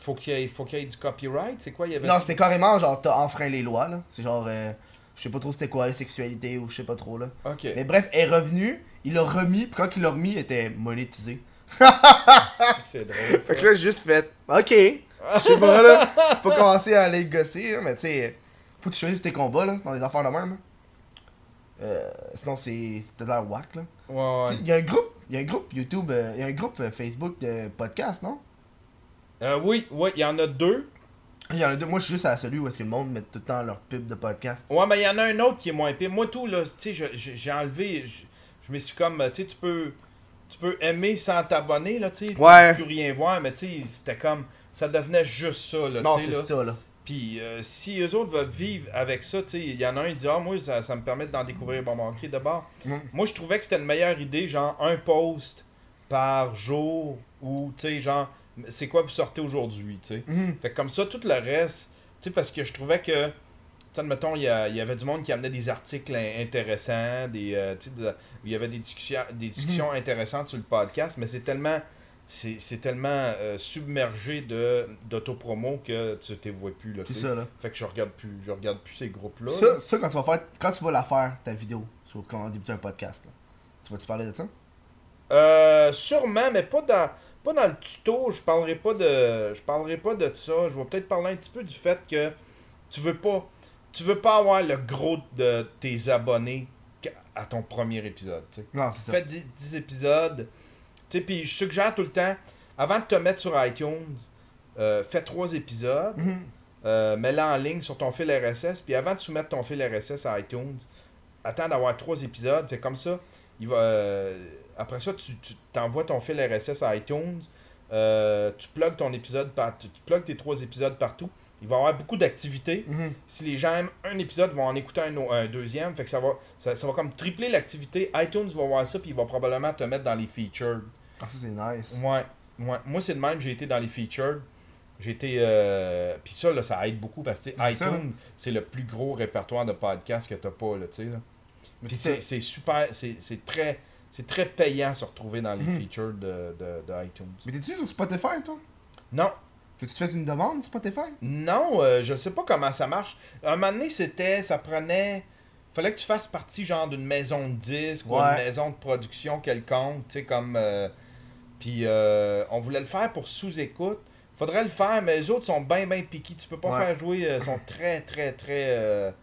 Speaker 2: Faut qu'il y, ait- faut qu'il y ait du copyright. C'est quoi il y avait
Speaker 1: Non, c'était carrément genre, t'as enfreint les lois, là. C'est genre, euh, je sais pas trop c'était quoi, la sexualité ou je sais pas trop, là.
Speaker 2: Ok.
Speaker 1: Mais bref, elle est revenue, il l'a remis, puis quand il l'a remis, il était monétisé.
Speaker 2: C'est drôle. ça.
Speaker 1: Fait que là, j'ai juste fait, ok. Je sais pas, là. Faut commencer à aller gosser, hein, mais tu sais, faut que tu choisisses tes combats, là, dans les affaires de même. là. Euh, sinon, c'est de l'air whack, là.
Speaker 2: Ouais, ouais.
Speaker 1: Il y a un groupe, il y a un groupe YouTube, euh, il y a un groupe euh, Facebook de podcast, non?
Speaker 2: Euh, oui, oui, il y en a deux.
Speaker 1: Il y en a deux. Moi, je suis juste à celui où est-ce que le monde met tout le temps leur pub de podcast.
Speaker 2: Ouais, mais il y en a un autre qui est moins pire. Moi, tout, là, tu sais, j'ai enlevé. Je me suis comme. Tu sais, tu peux. Tu peux aimer sans t'abonner, là, tu sais.
Speaker 1: Ouais.
Speaker 2: Plus rien voir, mais tu sais, c'était comme. Ça devenait juste ça, là, tu sais,
Speaker 1: c'est ça, là.
Speaker 2: Puis euh, si eux autres veulent vivre avec ça, tu sais, il y en a un qui dit Ah, moi, ça, ça me permet d'en découvrir. Bon, bon, ok, d'abord.
Speaker 1: Mm.
Speaker 2: Moi, je trouvais que c'était une meilleure idée, genre un post par jour ou, tu sais, genre, c'est quoi vous sortez aujourd'hui, tu sais.
Speaker 1: Mhm.
Speaker 2: Fait que comme ça, tout le reste, tu sais, parce que je trouvais que, admettons, il y, a- il y avait du monde qui amenait des articles in- intéressants, des, euh, de- il y avait des discussions, des discussions intéressantes sur le podcast, mais c'est tellement, c'est tellement euh, submergé de d'autopromo que tu t'es vois plus, là,
Speaker 1: ça, là.
Speaker 2: Fait que je regarde plus, je regarde plus ces groupes-là. là.
Speaker 1: Ça, ça, quand tu vas faire, quand tu vas la faire, ta vidéo, sur comment débuter un podcast, là. Tu vas-tu parler de ça?
Speaker 2: Euh, sûrement, mais pas dans, pas dans le tuto. Je parlerai pas de, je parlerai pas de ça. Je vais peut-être parler un petit peu du fait que tu veux pas, tu veux pas avoir le gros de tes abonnés à ton premier épisode.
Speaker 1: Non, c'est.
Speaker 2: Fais 10, 10 épisodes. Puis je suggère tout le temps, avant de te mettre sur iTunes, euh, fais 3 épisodes.
Speaker 1: Mhm.
Speaker 2: Euh, mets-la en ligne sur ton fil RSS. Puis avant de soumettre ton fil RSS à iTunes, attends d'avoir trois épisodes. Fait comme ça, il va, euh, après ça, tu, t'envoies ton fil RSS à iTunes. tu plugues ton épisode par, tu, tu plugues tes trois épisodes partout. Il va y avoir beaucoup d'activités.
Speaker 1: Mhm.
Speaker 2: Si les gens aiment un épisode, ils vont en écouter un, deuxième. Fait que ça va, ça, ça va comme tripler l'activité. iTunes va voir ça, puis il va probablement te mettre dans les featured.
Speaker 1: Ah, ça, c'est nice.
Speaker 2: Ouais, ouais. Moi, c'est de même, j'ai été dans les featured. J'ai été. Euh... Puis ça, là, ça aide beaucoup parce que tu iTunes, c'est le plus gros répertoire de podcasts que t'as pas, là, tu sais. Puis
Speaker 1: c'est-
Speaker 2: super. C'est très. C'est très payant se retrouver dans les
Speaker 1: Mhm.
Speaker 2: featured de, de, de iTunes.
Speaker 1: Mais t'es-tu sur Spotify, toi?
Speaker 2: Non,
Speaker 1: Que tu fais une demande, Spotify?
Speaker 2: non, euh, je sais pas comment ça marche. Un moment donné, c'était. Ça prenait. Fallait que tu fasses partie, genre, d'une maison de disques ou
Speaker 1: Ouais.
Speaker 2: une maison de production quelconque, tu sais, comme. euh, Puis euh, on voulait le faire pour sous-écoute. Faudrait le faire, mais les autres sont bien, bien piqués. Tu peux pas
Speaker 1: Ouais.
Speaker 2: faire jouer. euh, sont très, très, très.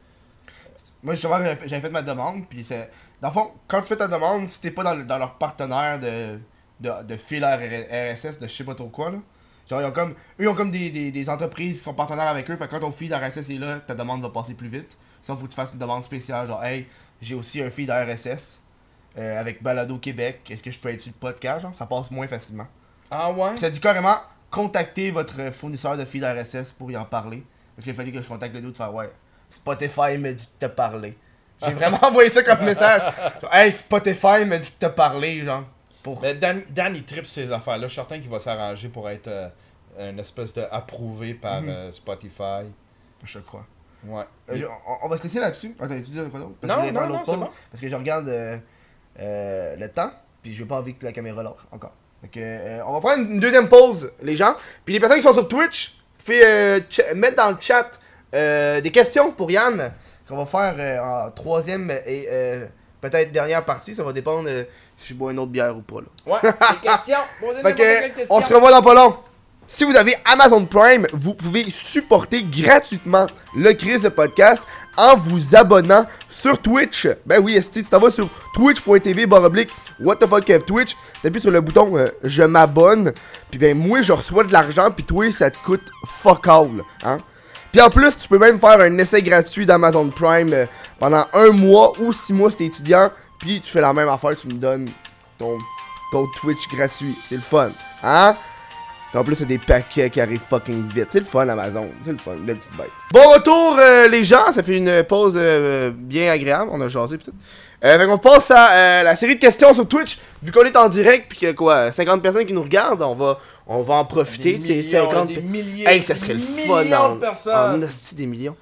Speaker 1: Moi, j'avais fait- ma demande, puis c'est... Dans le fond, quand tu fais ta demande, si t'es pas dans, le- dans leur partenaire de, de, de fil RSS, de je sais pas trop quoi, là. Genre, ils ont comme... Eux, ils ont comme des, des, des entreprises qui sont partenaires avec eux, fait que quand ton feed RSS est là, ta demande va passer plus vite. Sinon, faut que tu fasses une demande spéciale, genre, hey, j'ai aussi un feed RSS euh, avec Balado Québec, est-ce que je peux être sur le podcast, genre, ça passe moins facilement.
Speaker 2: Ah ouais?
Speaker 1: Ça dit carrément contacter votre fournisseur de feed RSS pour y en parler. Donc il a fallu que je contacte le dos de faire ouais. Spotify me dit de te parler. J'ai vraiment envoyé ça comme message. Genre, hey, Spotify me dit de te parler, genre. Pour...
Speaker 2: Mais Dan, Dan il tripe ces affaires-là. Je suis certain qu'il va s'arranger pour être euh, une espèce de approuvé par
Speaker 1: Mhm.
Speaker 2: euh, Spotify.
Speaker 1: Je crois.
Speaker 2: Ouais.
Speaker 1: Euh, je- on, on va se laisser là-dessus. Attends, tu dis quoi d'autre Parce que
Speaker 2: Non,
Speaker 1: je
Speaker 2: non, non, c'est
Speaker 1: pause.
Speaker 2: bon.
Speaker 1: Parce que je regarde euh, euh, le temps. Puis j'ai pas envie que la caméra lâche encore. Donc euh, on va prendre une deuxième pause, les gens. Puis les personnes qui sont sur Twitch, euh, ch- mettre dans le chat euh, des questions pour Yann. Qu'on va faire euh, en troisième et euh, peut-être dernière partie. Ça va dépendre euh, si je bois une autre bière ou pas. Là.
Speaker 2: Ouais, des questions.
Speaker 1: Fait que, on se revoit dans pas long. Si vous avez Amazon Prime, vous pouvez supporter gratuitement le Chris podcast en vous abonnant sur Twitch. Ben oui, tu t'en vas sur twitch.tv baroblique what the fuck Kev Twitch, t'appuies sur le bouton euh, je m'abonne, puis ben moi je reçois de l'argent, puis toi ça te coûte fuck all, hein. Puis en plus, tu peux même faire un essai gratuit d'Amazon Prime euh, pendant un mois ou six mois si t'es étudiant, puis tu fais la même affaire, tu me donnes ton, ton Twitch gratuit. C'est le fun, hein? Puis en plus, c'est des paquets qui arrivent fucking vite. C'est le fun, Amazon. C'est le fun, belle petite bête. Bon retour, euh, les gens. Ça fait une pause euh, bien agréable. On a jasé, pis tout. Euh, fait qu'on passe à euh, la série de questions sur Twitch. Vu qu'on est en direct, puis que quoi, 50 personnes qui nous regardent, on va, on va en profiter
Speaker 2: Des millions,
Speaker 1: 50
Speaker 2: des milliers,
Speaker 1: Hey, ça serait le fun,
Speaker 2: millions
Speaker 1: en,
Speaker 2: de personnes.
Speaker 1: en hostie des millions.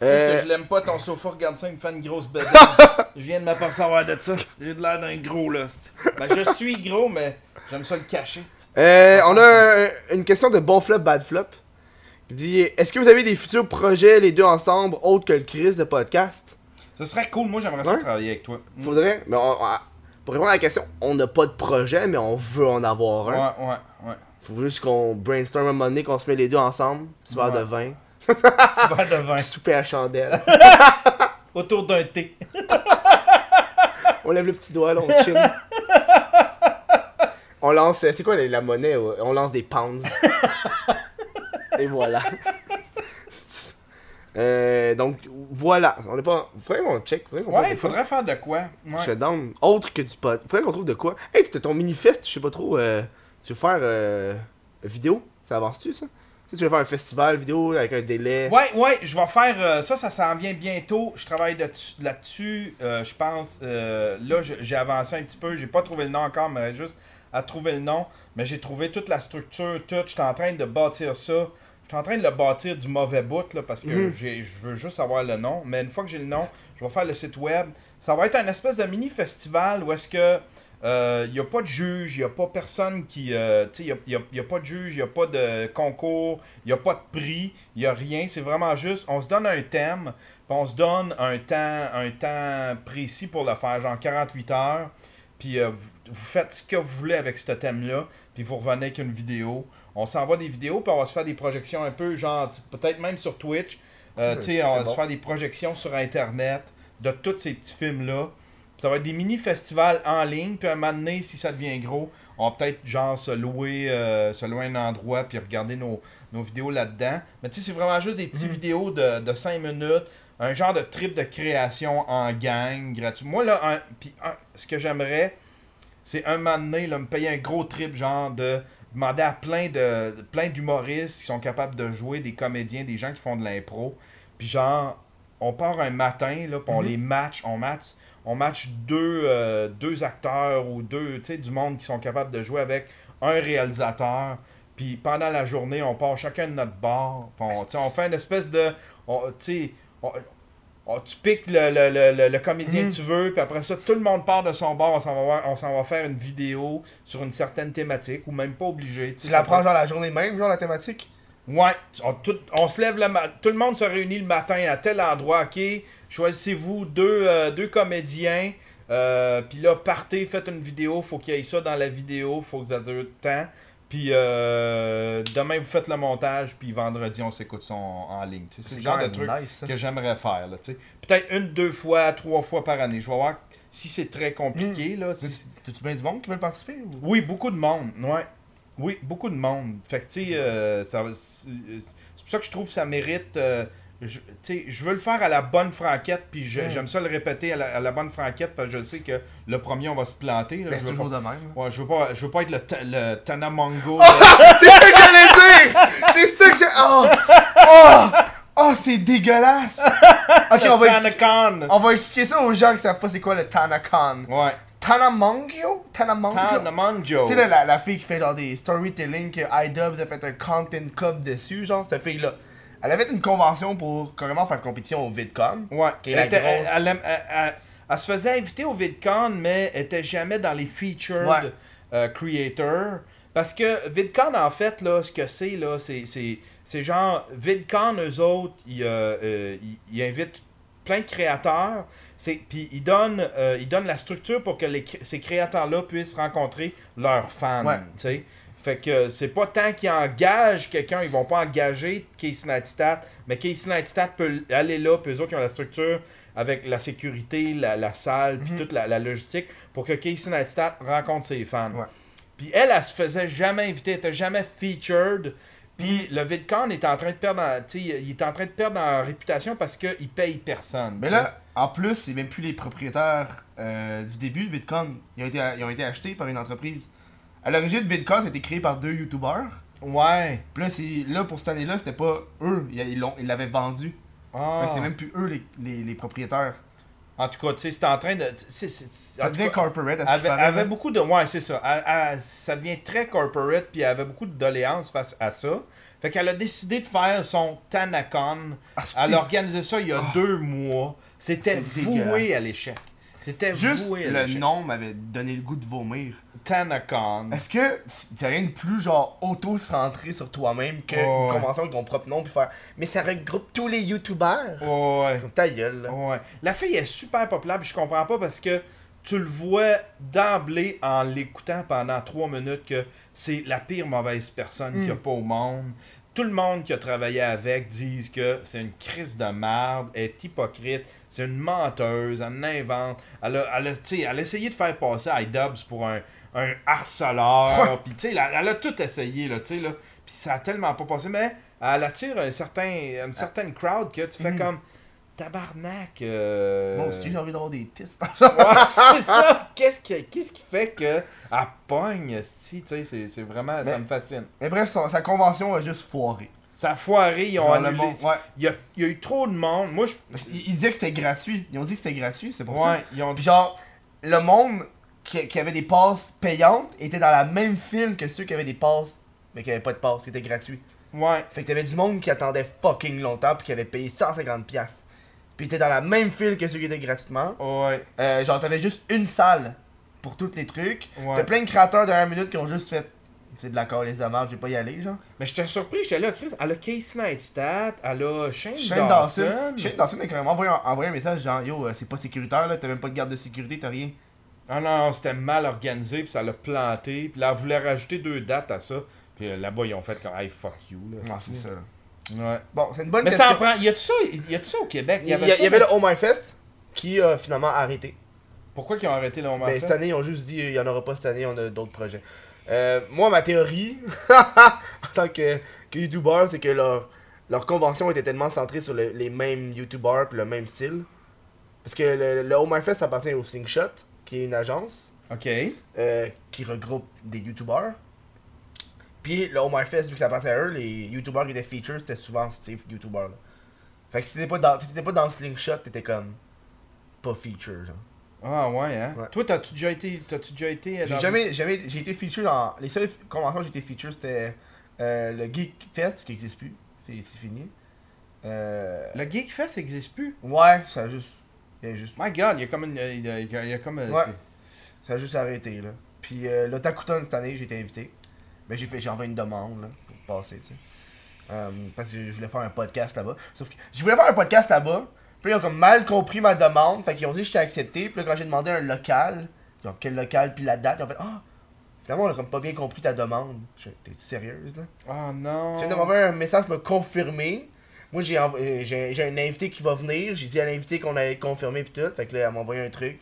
Speaker 2: Est-ce
Speaker 1: Euh,
Speaker 2: que je l'aime pas ton sofa, regarde ça, il me fait une grosse bête. je viens de m'apercevoir de ça. J'ai de l'air d'un gros là. Ben je suis gros, mais j'aime ça le cacher.
Speaker 1: Euh, on a euh, une question de bon flop, bad flop. Il dit Est-ce que vous avez des futurs projets, les deux ensemble, autres que le Chris de podcast?
Speaker 2: Ce serait cool, moi j'aimerais ça
Speaker 1: Ouais.
Speaker 2: travailler avec toi.
Speaker 1: Faudrait. Mais on- on- pour répondre à la question, on n'a pas de projet, mais on veut en avoir un.
Speaker 2: Ouais, ouais, ouais.
Speaker 1: Faut juste qu'on brainstorm un moment donné, qu'on se met les deux ensemble, petit verre de vin,
Speaker 2: Tu vas de vin.
Speaker 1: souper à chandelle.
Speaker 2: Autour d'un thé.
Speaker 1: on lève le petit doigt, là, on chill. On lance, c'est quoi la, la monnaie? On lance des pounds. Et voilà. Euh, donc voilà, on est pas. Faudrait qu'on check. Faudrait qu'on
Speaker 2: Ouais, il faudrait faire de quoi?
Speaker 1: Je
Speaker 2: Ouais.
Speaker 1: te donne autre que du pot. Faudrait qu'on trouve de quoi. Hey, c'était ton mini-fest, je sais pas trop. euh, tu veux faire euh, vidéo? Ça avance-tu ça? Tu sais, tu veux faire un festival vidéo avec un délai.
Speaker 2: Ouais, ouais, je vais faire euh, ça, ça s'en vient bientôt. Je travaille là-dessus, euh, je pense. euh, là, je- j'ai avancé un petit peu. J'ai pas trouvé le nom encore, mais juste à trouver le nom. Mais j'ai trouvé toute la structure, tout. Je suis en train de bâtir ça. Je suis en train de le bâtir du mauvais bout, là, parce que
Speaker 1: Mhm.
Speaker 2: je veux juste avoir le nom. Mais une fois que j'ai le nom, je vais faire le site web. Ça va être un espèce de mini-festival où est-ce que il n'y a pas de juge, il n'y a pas personne qui. euh, tu sais, il n'y a pas de juge, il n'y a pas de concours, il n'y a pas de prix, il n'y a rien. C'est vraiment juste, on se donne un thème, puis on se donne un temps, un temps précis pour le faire, genre 48 heures. Puis euh, vous, faites ce que vous voulez avec ce thème-là, puis vous revenez avec une vidéo. On s'envoie des vidéos, puis on va se faire des projections un peu, genre, peut-être même sur Twitch. Euh, tu sais, on va se faire des projections sur Internet de tous ces petits films-là. Ça va être des mini-festivals en ligne, puis à un moment donné, si ça devient gros, on va peut-être genre se louer, euh, se louer un endroit, puis regarder nos, nos vidéos là-dedans. Mais tu sais, c'est vraiment juste des petites vidéos de, de 5 minutes, un genre de trip de création en gang, gratuit. Moi, là, un- puis un- ce que j'aimerais, c'est un moment donné, là, me payer un gros trip, genre de demander à plein de plein d'humoristes qui sont capables de jouer, des comédiens, des gens qui font de l'impro. Puis genre, on part un matin, là, puis on
Speaker 1: Mhm.
Speaker 2: les match, on match, on match deux, euh, deux acteurs ou deux, tu sais, du monde qui sont capables de jouer avec un réalisateur. Puis pendant la journée, on part chacun de notre bar. on, fait une espèce de. on- On- tu piques le, le, le, le- comédien que tu veux, puis après ça, tout le monde part de son bar, on s'en va, voir- on s'en va faire une vidéo sur une certaine thématique, ou même pas obligé.
Speaker 1: Tu la prends genre la journée même, genre la thématique?
Speaker 2: Ouais, on, tout- on se lève le matin, tout le monde se réunit le matin à tel endroit, ok, choisissez-vous deux, euh, deux comédiens, euh, puis là, partez, faites une vidéo, faut qu'il y ait ça dans la vidéo, faut que ça dure temps, puis euh, demain vous faites le montage, puis vendredi on s'écoute ça en, en ligne, c'est le genre de truc
Speaker 1: nice,
Speaker 2: que j'aimerais faire. Peut-être une, deux fois, trois fois par année, je vais voir si c'est très compliqué, là, si-
Speaker 1: T'as-tu bien du monde qui veulent participer ou...
Speaker 2: oui, beaucoup de monde, ouais. Oui, beaucoup de monde. Fait que, tu sais, euh, c'est pour ça que je trouve que ça mérite. euh, je, tu sais, je veux le faire à la bonne franquette, puis je-
Speaker 1: Mm.
Speaker 2: j'aime ça le répéter à la, à la bonne franquette, parce que je sais que le premier, on va se planter. là.
Speaker 1: Ben,
Speaker 2: je, veux
Speaker 1: toujours
Speaker 2: pas,
Speaker 1: de même.
Speaker 2: ouais, je, veux pas, je veux pas être le, le Tanamongo.
Speaker 1: c'est ça que j'allais dire C'est ça que j'ai. Oh Oh Oh, c'est dégueulasse Ok, on va, expliquer- on va expliquer ça aux gens qui savent pas c'est quoi le Tanakan.
Speaker 2: Ouais.
Speaker 1: Tanamongyo Tanamongyo
Speaker 2: Tanamongo.
Speaker 1: Tu sais, la, la fille qui fait genre des storytelling que iDubbbz a fait un content cup dessus, genre, cette fille-là. Elle avait une convention pour carrément faire compétition au VidCon.
Speaker 2: Ouais.
Speaker 1: Qui est la
Speaker 2: Elle, était-
Speaker 1: grosse-
Speaker 2: elle- elle- elle- elle- elle se faisait inviter au VidCon, mais elle était jamais dans les featured
Speaker 1: Ouais.
Speaker 2: euh, creators. Parce que VidCon, en fait, là, ce que c'est, là, c'est, c'est, c'est genre, VidCon, eux autres, ils, euh, euh, ils- ils invitent plein de créateurs. C'est, puis ils donnent, euh, ils donnent la structure pour que les, ces créateurs-là puissent rencontrer leurs fans.
Speaker 1: Ouais.
Speaker 2: Fait que c'est pas tant qu'ils engagent quelqu'un, ils vont pas engager Casey Neistat, mais Casey Neistat peut aller là, puis eux autres ils ont la structure avec la sécurité, la, la salle, puis
Speaker 1: Mhm.
Speaker 2: toute la, la logistique pour que Casey Neistat rencontre ses fans. Puis elle, elle se faisait jamais inviter, elle était jamais featured. Puis le VidCon est en train de perdre en, il est en train de perdre en réputation parce qu'il paye personne.
Speaker 1: Mais là, en plus, c'est même plus les propriétaires euh, du début de VidCon. Ils ont, été, ils ont été achetés par une entreprise. À l'origine, VidCon, c'était créé par deux YouTubers.
Speaker 2: Ouais.
Speaker 1: Puis là, là, pour cette année-là, c'était pas eux. Ils l'avaient vendu.
Speaker 2: Ah.
Speaker 1: Fait que c'est même plus eux les, les, les propriétaires.
Speaker 2: En tout cas, tu sais, c'est en train de. c'est- c'est-
Speaker 1: Ça devient
Speaker 2: cas,
Speaker 1: corporate à ce
Speaker 2: avait,
Speaker 1: paraît,
Speaker 2: avait beaucoup de. Ouais, c'est ça. Elle- elle- ça devient très corporate, puis elle avait beaucoup de doléances face à ça. Fait qu'elle a décidé de faire son Tanacon.
Speaker 1: Ah,
Speaker 2: Elle a organisé ça il y a deux mois. C'était voué à l'échec. C'était
Speaker 1: Juste
Speaker 2: voué à
Speaker 1: le
Speaker 2: l'échec.
Speaker 1: nom m'avait donné le goût de vomir.
Speaker 2: Tanacon.
Speaker 1: Est-ce que t'as rien de plus genre auto-centré sur toi-même que
Speaker 2: Ouais.
Speaker 1: une convention avec ton propre nom puis faire Mais ça regroupe tous les youtubeurs
Speaker 2: Ouais.
Speaker 1: Comme ta gueule là.
Speaker 2: Ouais. La fille est super populaire, puis je comprends pas parce que tu le vois d'emblée en l'écoutant pendant trois minutes que c'est la pire mauvaise personne qu'il n'y a
Speaker 1: Mm.
Speaker 2: pas au monde. Tout le monde qui a travaillé avec disent que c'est une crise de merde, elle est hypocrite, c'est une menteuse, elle invente. Elle a, elle a, elle essayé de faire passer iDubbbz pour un, un harceleur. Puis, tu sais, elle, a- elle a tout essayé, là, tu sais, là. Puis ça a tellement pas passé. Mais elle attire un certain, une certaine crowd que tu fais
Speaker 1: Mm.
Speaker 2: comme tabarnak. euh,
Speaker 1: Moi aussi, j'ai envie d'avoir des tests.
Speaker 2: Ouais, c'est ça. Qu'est-ce qui, fait que elle pogne, tu sais, c'est, vraiment, ça me fascine.
Speaker 1: Mais bref, sa convention a juste foiré.
Speaker 2: Ça a foiré, ils ont
Speaker 1: Genre, le
Speaker 2: annulé.
Speaker 1: monde- ouais.
Speaker 2: Il, y a, il y a eu trop de monde. Moi, je.
Speaker 1: Qu'ils- Ils disaient que c'était gratuit. Ils ont dit que c'était gratuit, c'est pour ça.
Speaker 2: Ils ont
Speaker 1: Puis genre, le monde qui, qui avait des passes payantes était dans la même file que ceux qui avaient des passes, mais qui avaient pas de passes, qui étaient gratuits.
Speaker 2: Ouais.
Speaker 1: Fait que t'avais du monde qui attendait fucking longtemps puis qui avait payé 150$. Puis était dans la même file que ceux qui étaient gratuitement.
Speaker 2: Ouais.
Speaker 1: Euh, genre, t'avais juste une salle pour tous les trucs.
Speaker 2: Ouais.
Speaker 1: T'as plein de créateurs de 1 minute qui ont juste fait. C'est de la les amarres, je vais pas y aller, genre.
Speaker 2: Mais j'étais surpris, j'étais là, Chris. Elle a Casey Neistat, elle a Shane,
Speaker 1: Shane
Speaker 2: Dawson.
Speaker 1: Dawson. Shane Dawson a carrément envoyé un, envoyé un message genre Yo, euh, c'est pas sécuritaire là, t'as même pas de garde de sécurité, t'as rien.
Speaker 2: Ah non, non, c'était mal organisé, puis ça l'a planté. Puis là, elle voulait rajouter deux dates à ça. Puis euh, là-bas, ils ont fait comme, hey, fuck you. Là,
Speaker 1: Non, c'est ça. là.
Speaker 2: Ouais.
Speaker 1: Bon, c'est une bonne
Speaker 2: Mais
Speaker 1: question.
Speaker 2: ça en prend. Y a-tu ça, y a-tu ça au Québec?
Speaker 1: Il y, a-
Speaker 2: ça,
Speaker 1: il y avait
Speaker 2: mais-
Speaker 1: le Oh My Fest qui a finalement arrêté.
Speaker 2: Pourquoi ils ont arrêté le moment
Speaker 1: Mais cette année, ils ont juste dit il y en aura pas cette année, on a d'autres projets. Euh, moi, ma théorie, en tant que, que YouTuber, c'est que leur, leur convention était tellement centrée sur le- les mêmes YouTubers puis le même style. Parce que le, le Oh My Fest appartient au Slingshot, qui est une agence
Speaker 2: Ok.
Speaker 1: euh, qui regroupe des YouTubers. Puis le Oh My Fest, vu que ça appartient à eux, les YouTubers qui étaient features, c'était souvent ces YouTubers là. Fait que si t'étais pas dans, si pas dans le Slingshot, t'étais comme pas feature, genre.
Speaker 2: Ah ouais, hein?
Speaker 1: Ouais.
Speaker 2: Toi, t'as-tu déjà été. T'as-tu déjà été. euh,
Speaker 1: J'ai jamais, jamais, j'ai été feature dans. Les seules conventions où j'ai été feature, c'était euh, le Geek Fest, qui existe plus. C'est fini. Euh,
Speaker 2: Le Geek Fest existe plus?
Speaker 1: ouais, ça a juste. Il y a juste.
Speaker 2: My god, il y a comme une. Il y a, il y a- comme.
Speaker 1: Ouais. Ça a juste arrêté, là. Puis euh, l'Otakuton cette année, j'ai été invité. Mais j'ai fait, j'ai envoyé une demande, là, pour passer, tu sais. Euh, parce que je voulais faire un podcast là-bas. Sauf que je voulais faire un podcast là-bas. Puis ils ont comme mal compris ma demande. Fait qu'ils ont dit que j'étais accepté. Puis là, quand j'ai demandé un local, genre quel local, puis la date, ils ont fait Ah, finalement, on a comme pas bien compris ta demande. Je T'es sérieuse, là?
Speaker 2: Oh non.
Speaker 1: J'ai demandé un message me confirmer. Moi, j'ai env- euh, j'ai j'ai un invité qui va venir. J'ai dit à l'invité qu'on allait confirmer puis tout. Fait que là, elle m'a envoyé un truc.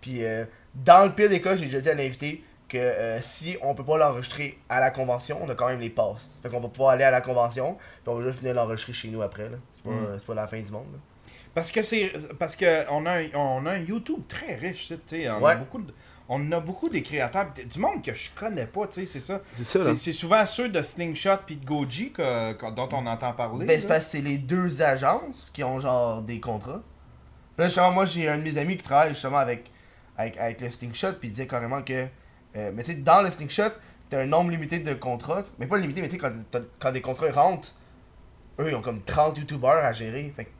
Speaker 1: Puis euh, dans le pire des cas, j'ai déjà dit à l'invité que euh, si on peut pas l'enregistrer à la convention, on a quand même les passes. Fait qu'on va pouvoir aller à la convention. Puis on va juste venir l'enregistrer chez nous après. là. C'est pas,
Speaker 2: Mm.
Speaker 1: c'est pas la fin du monde. là.
Speaker 2: Parce que c'est. Parce que on a, un, on a un YouTube très riche, tu sais. On, a beaucoup de- on a beaucoup des créateurs. Du monde que je connais pas, tu sais, c'est ça.
Speaker 1: C'est ça,
Speaker 2: C'est c'est souvent ceux de Slingshot puis de Goji que- que- dont on entend parler.
Speaker 1: Ben, c'est parce que c'est les deux agences qui ont genre des contrats. Puis là, justement, moi, j'ai un de mes amis qui travaille justement avec, avec, avec le Slingshot, puis il disait carrément que. Euh, mais tu sais, dans le Slingshot, t'as un nombre limité de contrats. Mais pas limité, mais tu sais, quand, des contrats rentrent, eux, ils ont comme 30 youtubeurs à gérer. Fait que,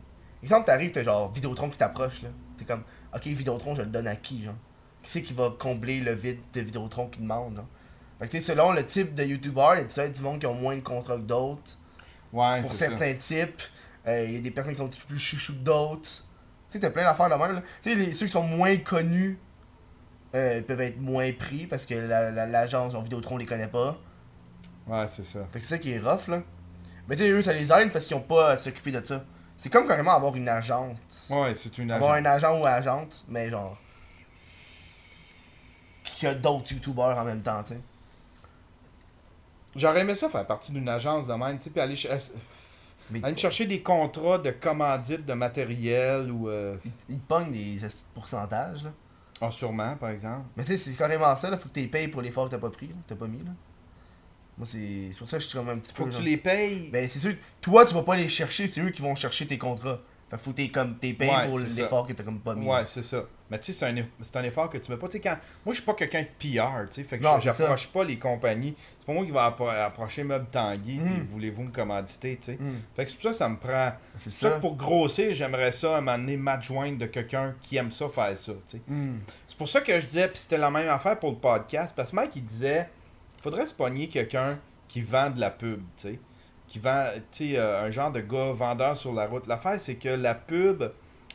Speaker 1: exemple, t'arrives, t'as genre Vidéotron qui t'approche, là. T'es comme, ok, Vidéotron, je le donne à qui, genre? Qui c'est qui va combler le vide de Vidéotron qui demande, genre? Fait que, tu sais, selon le type de youtubeur, il y a du monde qui ont moins de contrats que d'autres
Speaker 2: Ouais,
Speaker 1: pour
Speaker 2: c'est ça.
Speaker 1: certains types. Euh, Il y a des personnes qui sont un petit peu plus chouchou que d'autres. Tu sais, t'as plein d'affaires de même. là. Tu sais, ceux qui sont moins connus euh, peuvent être moins pris parce que la- la- l'agence en Vidéotron les connaît pas.
Speaker 2: Ouais, c'est ça.
Speaker 1: Fait que c'est ça qui est rough, là. Mais tu sais, eux, ça les aide parce qu'ils ont pas à s'occuper de ça. C'est comme carrément avoir une agente.
Speaker 2: Ouais, c'est une
Speaker 1: Avoir
Speaker 2: agence.
Speaker 1: un agent ou agente, mais genre. Qui a d'autres youtubeurs en même temps, tu sais.
Speaker 2: J'aurais aimé ça faire partie d'une agence de même, tu sais, puis aller, ch-
Speaker 1: Mais
Speaker 2: aller me chercher des contrats de commandite de matériel ou. Euh...
Speaker 1: ils te pognent des pourcentages, là.
Speaker 2: Ah, sûrement, par exemple.
Speaker 1: Mais tu sais, c'est carrément ça, là. Faut que tu les payes pour l'effort que t'as pas pris. T'as pas mis, là. Moi, c'est c'est pour ça que je suis comme un petit
Speaker 2: Faut
Speaker 1: peu.
Speaker 2: que tu les payes.
Speaker 1: Ben, c'est sûr, toi, tu vas pas les chercher, c'est eux qui vont chercher tes contrats. Fait que faut que t'es comme, t'es payé
Speaker 2: Ouais,
Speaker 1: pour l'effort que t'as comme pas mis.
Speaker 2: Ouais, c'est ça. Mais tu sais, c'est un, eff- un effort que tu mets pas. Quand... Moi, je suis pas quelqu'un de PR, tu sais. Fait que j'approche pas les compagnies. C'est pas moi qui va appro- approcher Meuble Tanguy,
Speaker 1: Mm.
Speaker 2: puis voulez-vous me commanditer, tu sais.
Speaker 1: Hmm,
Speaker 2: Fait que c'est pour ça que ça me prend.
Speaker 1: c'est
Speaker 2: ça que pour grossir, j'aimerais ça à m'amener m'adjoindre de quelqu'un qui aime ça faire ça, tu sais.
Speaker 1: Hmm.
Speaker 2: C'est pour ça que je disais, puis c'était la même affaire pour le podcast, parce que Mike, il disait, faudrait se pogner quelqu'un qui vend de la pub, tu sais. Qui vend, tu sais, euh, un genre de gars vendeur sur la route. L'affaire, c'est que la pub, tu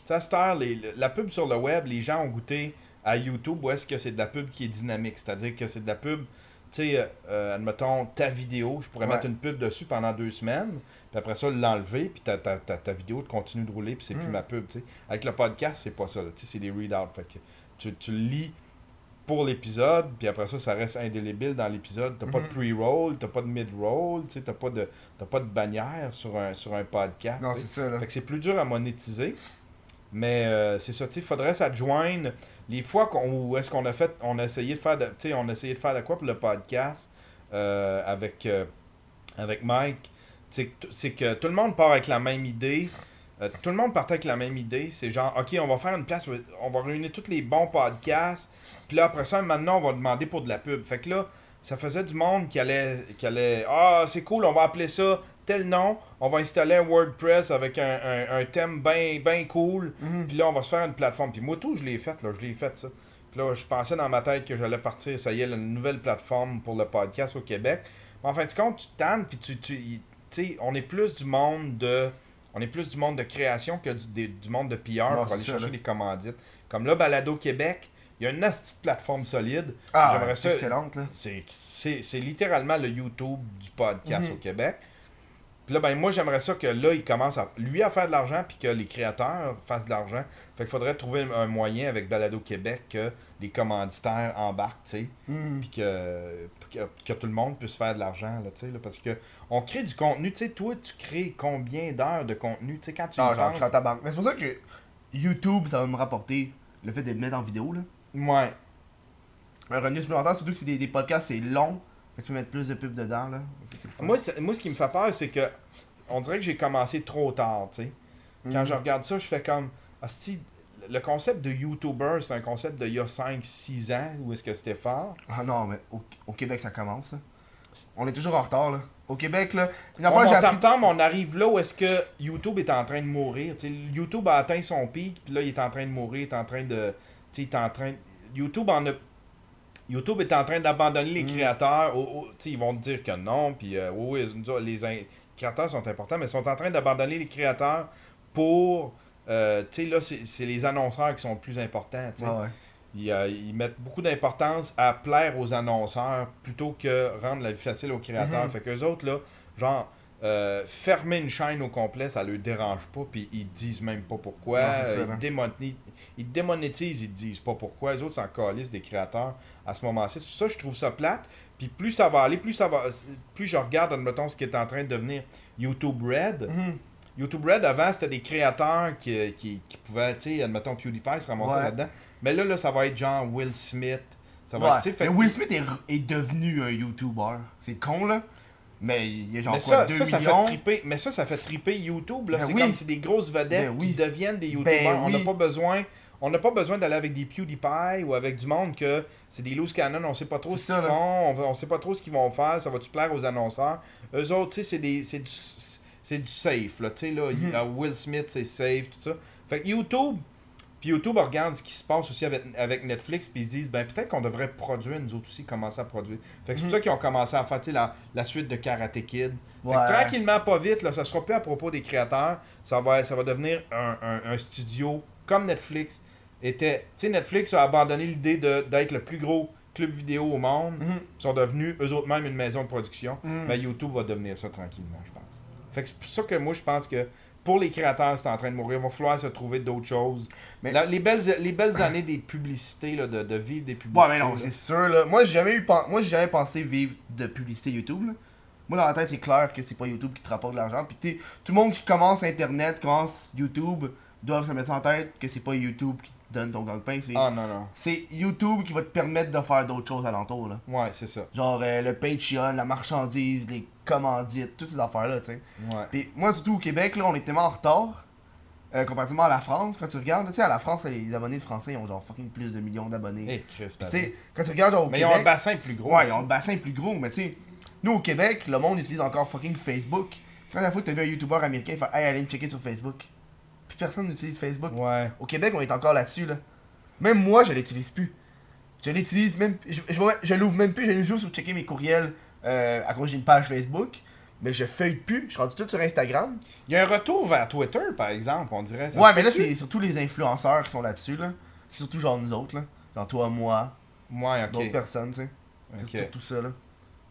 Speaker 2: sais, à cette heure, les- la pub sur le web, les gens ont goûté à YouTube où est-ce que c'est de la pub qui est dynamique? C'est-à-dire que c'est de la pub, tu sais, euh, euh, admettons, ta vidéo, je pourrais
Speaker 1: Ouais.
Speaker 2: mettre une pub dessus pendant deux semaines, puis après ça, l'enlever, puis ta, ta, ta, ta vidéo continue de rouler, puis c'est plus
Speaker 1: Mm.
Speaker 2: ma pub, tu sais. Avec le podcast, c'est pas ça, là. tu sais, c'est des. Fait que tu, tu lis pour l'épisode, puis après ça, ça reste indélébile dans l'épisode. T'as pas de
Speaker 1: Mhm.
Speaker 2: pre-roll, t'as pas de mid-roll, tu sais, t'as pas de, pas de bannière sur un, sur un podcast.
Speaker 1: Non, c'est ça, là.
Speaker 2: Fait que c'est plus dur à monétiser. Mais euh, c'est ça, tu sais, faudrait s'adjoindre. Les fois qu'on, où est-ce qu'on a fait, on a essayé de faire de, on a essayé de faire de quoi pour le podcast euh, avec, euh, avec Mike, c'est que tout le monde part avec la même idée. Euh, tout le monde partait avec la même idée. C'est genre, OK, on va faire une place, où on va réunir tous les bons podcasts. Puis là, après ça, maintenant, on va demander pour de la pub. Fait que là, ça faisait du monde qui allait, qui allait Ah, c'est cool, on va appeler ça tel nom. On va installer un WordPress avec un, un, un thème bien ben cool.
Speaker 1: Mhm.
Speaker 2: Puis là, on va se faire une plateforme. Puis moi, tout, je l'ai fait, là. Je l'ai fait, ça. Puis là, je pensais dans ma tête que j'allais partir, ça y est, une nouvelle plateforme pour le podcast au Québec. Mais en fin de compte, tu tannes, puis tu. tu sais, on est plus du monde de. On est plus du monde de création que du, des- du monde de PR
Speaker 1: Non,
Speaker 2: pour aller
Speaker 1: ça,
Speaker 2: chercher
Speaker 1: là.
Speaker 2: des commandites. Comme là, Balado Québec, il y a une petite plateforme solide.
Speaker 1: Ah,
Speaker 2: J'aimerais
Speaker 1: excellente, là.
Speaker 2: C'est- C'est c'est littéralement le YouTube du podcast
Speaker 1: Mhm.
Speaker 2: au Québec. Puis là, ben, moi, j'aimerais ça que là, il commence à, lui à faire de l'argent, puis que les créateurs fassent de l'argent. Fait qu'il faudrait trouver un moyen avec Balado Québec que les commanditaires embarquent, tu sais,
Speaker 1: Mhm.
Speaker 2: puis que, que, que tout le monde puisse faire de l'argent, là, tu sais, là, parce que on crée du contenu, tu sais, toi, tu crées combien d'heures de contenu, tu sais, quand tu
Speaker 1: Ah, genre,
Speaker 2: penses-
Speaker 1: crée ta banque. Mais c'est pour ça que YouTube, ça va me rapporter le fait de le mettre en vidéo, là.
Speaker 2: Ouais.
Speaker 1: Un revenu supplémentaire, surtout que c'est des, des podcasts, c'est long. Tu peux mettre plus de pubs dedans, là.
Speaker 2: Moi, moi, ce qui me fait peur, c'est que on dirait que j'ai commencé trop tard, tu sais. Quand
Speaker 1: Mhm.
Speaker 2: je regarde ça, je fais comme. Asti, le concept de YouTuber, c'est un concept d'il y a 5-6 ans, où est-ce que c'était fort.
Speaker 1: Ah non, mais au, au Québec, ça commence, là. On est toujours en retard, là. Au Québec, là. Une
Speaker 2: On
Speaker 1: j'ai appris.
Speaker 2: mais on arrive là où est-ce que YouTube est en train de mourir. YouTube a atteint son pic, puis là, il est en train de mourir, il est en train de. Tu sais, il est en train. YouTube en a. YouTube est en train d'abandonner les
Speaker 1: Mm.
Speaker 2: créateurs. Ils vont te dire que non, puis euh, oui, les créateurs sont importants, mais ils sont en train d'abandonner les créateurs pour. euh, tu sais, là, c'est les annonceurs qui sont le plus importants.
Speaker 1: Ah ouais.
Speaker 2: Ils, euh, ils mettent beaucoup d'importance à plaire aux annonceurs plutôt que rendre la vie facile aux créateurs.
Speaker 1: Mhm.
Speaker 2: Fait qu'eux autres, là, genre, euh, fermer une chaîne au complet, ça leur dérange pas, puis ils disent même pas pourquoi.
Speaker 1: Non, ça,
Speaker 2: ils, démonétisent, ils disent pas pourquoi. Les autres s'en calissent des créateurs à ce moment-ci. Ça, je trouve ça plate. Puis plus ça va aller, plus ça va. Plus je regarde, admettons, ce qui est en train de devenir YouTube Red.
Speaker 1: Mhm.
Speaker 2: YouTube Red, avant, c'était des créateurs qui, qui, qui pouvaient, tu sais, admettons, PewDiePie se ramasser
Speaker 1: Ouais.
Speaker 2: là-dedans. Mais là, là, ça va être genre Will Smith. Ça va
Speaker 1: Ouais.
Speaker 2: être, tu sais, fait
Speaker 1: Mais Will Smith est, est devenu un YouTuber. C'est con, là. Mais il y a genre
Speaker 2: mais
Speaker 1: quoi,
Speaker 2: ça,
Speaker 1: 2
Speaker 2: ça, ça
Speaker 1: millions?
Speaker 2: fait triper. Mais ça, ça fait triper YouTube. Là.
Speaker 1: Ben
Speaker 2: c'est
Speaker 1: oui.
Speaker 2: comme c'est des grosses vedettes
Speaker 1: Ben oui.
Speaker 2: qui deviennent des YouTubers.
Speaker 1: Ben
Speaker 2: On n'a
Speaker 1: oui.
Speaker 2: pas besoin. On n'a pas besoin d'aller avec des PewDiePie ou avec du monde que c'est des loose cannon, on sait pas trop ce qu'ils
Speaker 1: ça,
Speaker 2: font, on, on sait pas trop ce qu'ils vont faire, ça va-tu plaire aux annonceurs? Eux autres, tu sais, c'est des c'est du c'est du safe là, tu sais là, euh, Will Smith c'est safe tout ça. Fait que YouTube puis YouTube regarde ce qui se passe aussi avec, avec Netflix puis ils se disent ben peut-être qu'on devrait produire nous autres aussi commencer à produire. Fait que c'est pour
Speaker 1: Mhm.
Speaker 2: ça qu'ils ont commencé à faire la, la suite de Karate Kid. Fait que tranquillement, pas vite, là, ça sera plus à propos des créateurs. Ça va, ça va devenir un, un- un studio comme Netflix était. Tu sais, Netflix a abandonné l'idée d'être le plus gros club vidéo au monde.
Speaker 1: Mhm.
Speaker 2: Ils sont devenus eux autres même une maison de production.
Speaker 1: Mhm.
Speaker 2: Mais YouTube va devenir ça tranquillement, je pense. Fait que c'est pour ça que moi, je pense que pour les créateurs, c'est en train de mourir. Il va falloir se trouver d'autres choses.
Speaker 1: Mais-
Speaker 2: les, belles, les belles années des publicités, là, de, de vivre des publicités.
Speaker 1: Ouais, mais non,
Speaker 2: là.
Speaker 1: c'est sûr, là. Moi, j'ai jamais eu pen- Moi, j'ai jamais pensé vivre de publicité YouTube, là. Moi, dans la tête, c'est clair que c'est pas YouTube qui te rapporte de l'argent. Puis, tu sais, tout le monde qui commence Internet, commence YouTube, doivent se mettre ça en tête que c'est pas YouTube qui te donne ton gagne-pain. C'est
Speaker 2: Ah non, non.
Speaker 1: c'est YouTube qui va te permettre de faire d'autres choses alentour, là.
Speaker 2: Ouais, c'est ça.
Speaker 1: Genre euh, le Patreon, la marchandise, les commandites, toutes ces affaires-là, tu sais.
Speaker 2: Ouais.
Speaker 1: Puis moi, surtout au Québec, là, on est tellement en retard. euh, comparativement à la France, quand tu regardes, tu sais, à la France, les abonnés français, ils ont genre fucking plus de millions d'abonnés.
Speaker 2: Eh, Chris,
Speaker 1: Puis,
Speaker 2: pardon.
Speaker 1: tu sais, quand tu regardes genre au
Speaker 2: Mais ils ont
Speaker 1: Québec.
Speaker 2: un bassin plus gros.
Speaker 1: Ouais, ils ont le bassin plus gros, mais tu sais, nous au Québec, le monde utilise encore fucking Facebook. C'est quand la fois que t'as vu un YouTuber américain faire Hey, allez me checker sur Facebook. Personne n'utilise Facebook.
Speaker 2: Ouais.
Speaker 1: Au Québec, on est encore là-dessus, là. Même moi, je l'utilise plus. Je l'utilise même. Je, je, l'ouvre même plus, je l'ouvre juste pour checker mes courriels euh, à cause j'ai une page Facebook. Mais je feuille plus, je suis rendu tout sur Instagram.
Speaker 2: Il y a un retour vers Twitter, par exemple, on dirait. ça
Speaker 1: ouais, mais là, c'est surtout les influenceurs qui sont là-dessus, là. C'est surtout genre nous autres, là. Genre toi, moi, d'autres
Speaker 2: ok.
Speaker 1: personnes, tu sais. C'est surtout ça, là.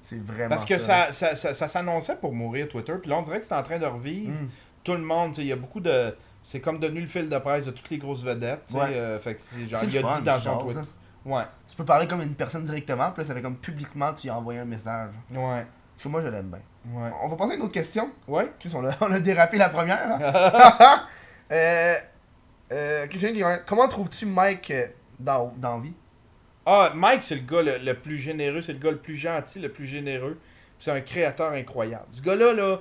Speaker 1: C'est vraiment
Speaker 2: Parce que
Speaker 1: ça.
Speaker 2: ça, ça, ça, ça s'annonçait pour mourir, Twitter. Puis là, on dirait que c'est en train de revivre.
Speaker 1: Mm.
Speaker 2: Tout le monde, tu sais, il y a beaucoup de. C'est comme devenu le fil de presse de toutes les grosses vedettes. tu
Speaker 1: Ouais.
Speaker 2: euh, fait que c'est genre, il a
Speaker 1: fun,
Speaker 2: dit dans son
Speaker 1: ça.
Speaker 2: Ouais,
Speaker 1: Tu peux parler comme une personne directement, puis là, ça fait comme publiquement, tu y as envoyé un message.
Speaker 2: ouais,
Speaker 1: Parce que moi, je l'aime bien.
Speaker 2: ouais.
Speaker 1: On va passer à une autre question.
Speaker 2: Ouais?
Speaker 1: Chris, on a, on a dérapé la première. hein. euh, euh, comment trouves-tu Mike euh, dans, dans vie?
Speaker 2: Ah, Mike, c'est le gars le, le plus généreux, c'est le gars le plus gentil, le plus généreux. C'est un créateur incroyable. Ce gars-là, là,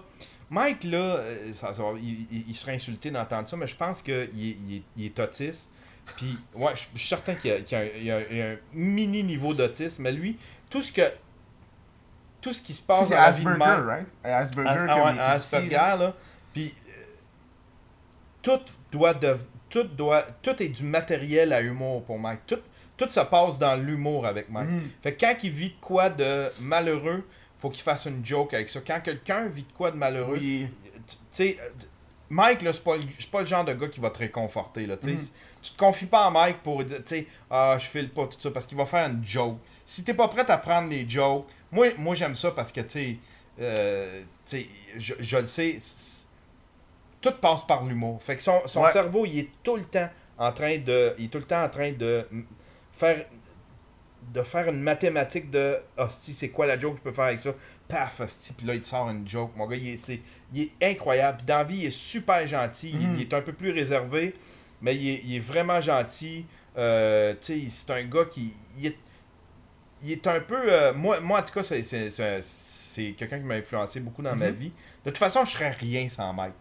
Speaker 2: Mike, là, euh, ça- ça va- il, serait insulté d'entendre ça, mais je pense qu'il est, il est, autiste. Puis, ouais, je je suis certain qu'il y a, un, a mini niveau d'autisme, mais lui, tout ce que. Tout ce qui se passe dans la vie de
Speaker 1: Asperger,
Speaker 2: Mike.
Speaker 1: right? Asperger, comme
Speaker 2: ah
Speaker 1: il
Speaker 2: Asperger,
Speaker 1: là.
Speaker 2: là. Puis, euh, tout doit de, tout doit tout est du matériel à humour pour Mike. Tout, tout se passe dans l'humour avec Mike.
Speaker 1: Mhm.
Speaker 2: Fait que quand il vit de quoi de malheureux, faut qu'il fasse une joke avec ça. Quand quelqu'un vit de quoi de malheureux,
Speaker 1: Oui.
Speaker 2: tu sais, euh, Mike, là, c'est pas, pas le genre de gars qui va te réconforter, là, tu.
Speaker 1: Mhm.
Speaker 2: Tu te confies pas à Mike pour, tu sais, ah, je file pas, tout ça, parce qu'il va faire une joke. Si t'es pas prêt à prendre les jokes, moi, moi j'aime ça parce que, tu sais, euh, je, je le sais, tout passe par l'humour. Fait que son, son
Speaker 1: Ouais.
Speaker 2: cerveau, il est tout le temps en train de, il est tout le temps en train de faire de faire une mathématique de hostie, c'est quoi la joke que je peux faire avec ça? Paf, hostie, puis là, il te sort une joke. Mon gars, il est, c'est- il est incroyable. Puis dans la vie, il est super gentil. Il-
Speaker 1: Mhm.
Speaker 2: Il, est un peu plus réservé, mais il est, il est vraiment gentil. Euh, tu sais, c'est un gars qui. Il est, il est un peu. euh, moi, moi, en tout cas, c'est, c'est, quelqu'un qui m'a influencé beaucoup dans ma
Speaker 1: Mhm.
Speaker 2: vie. De toute façon, je serais rien sans Mike.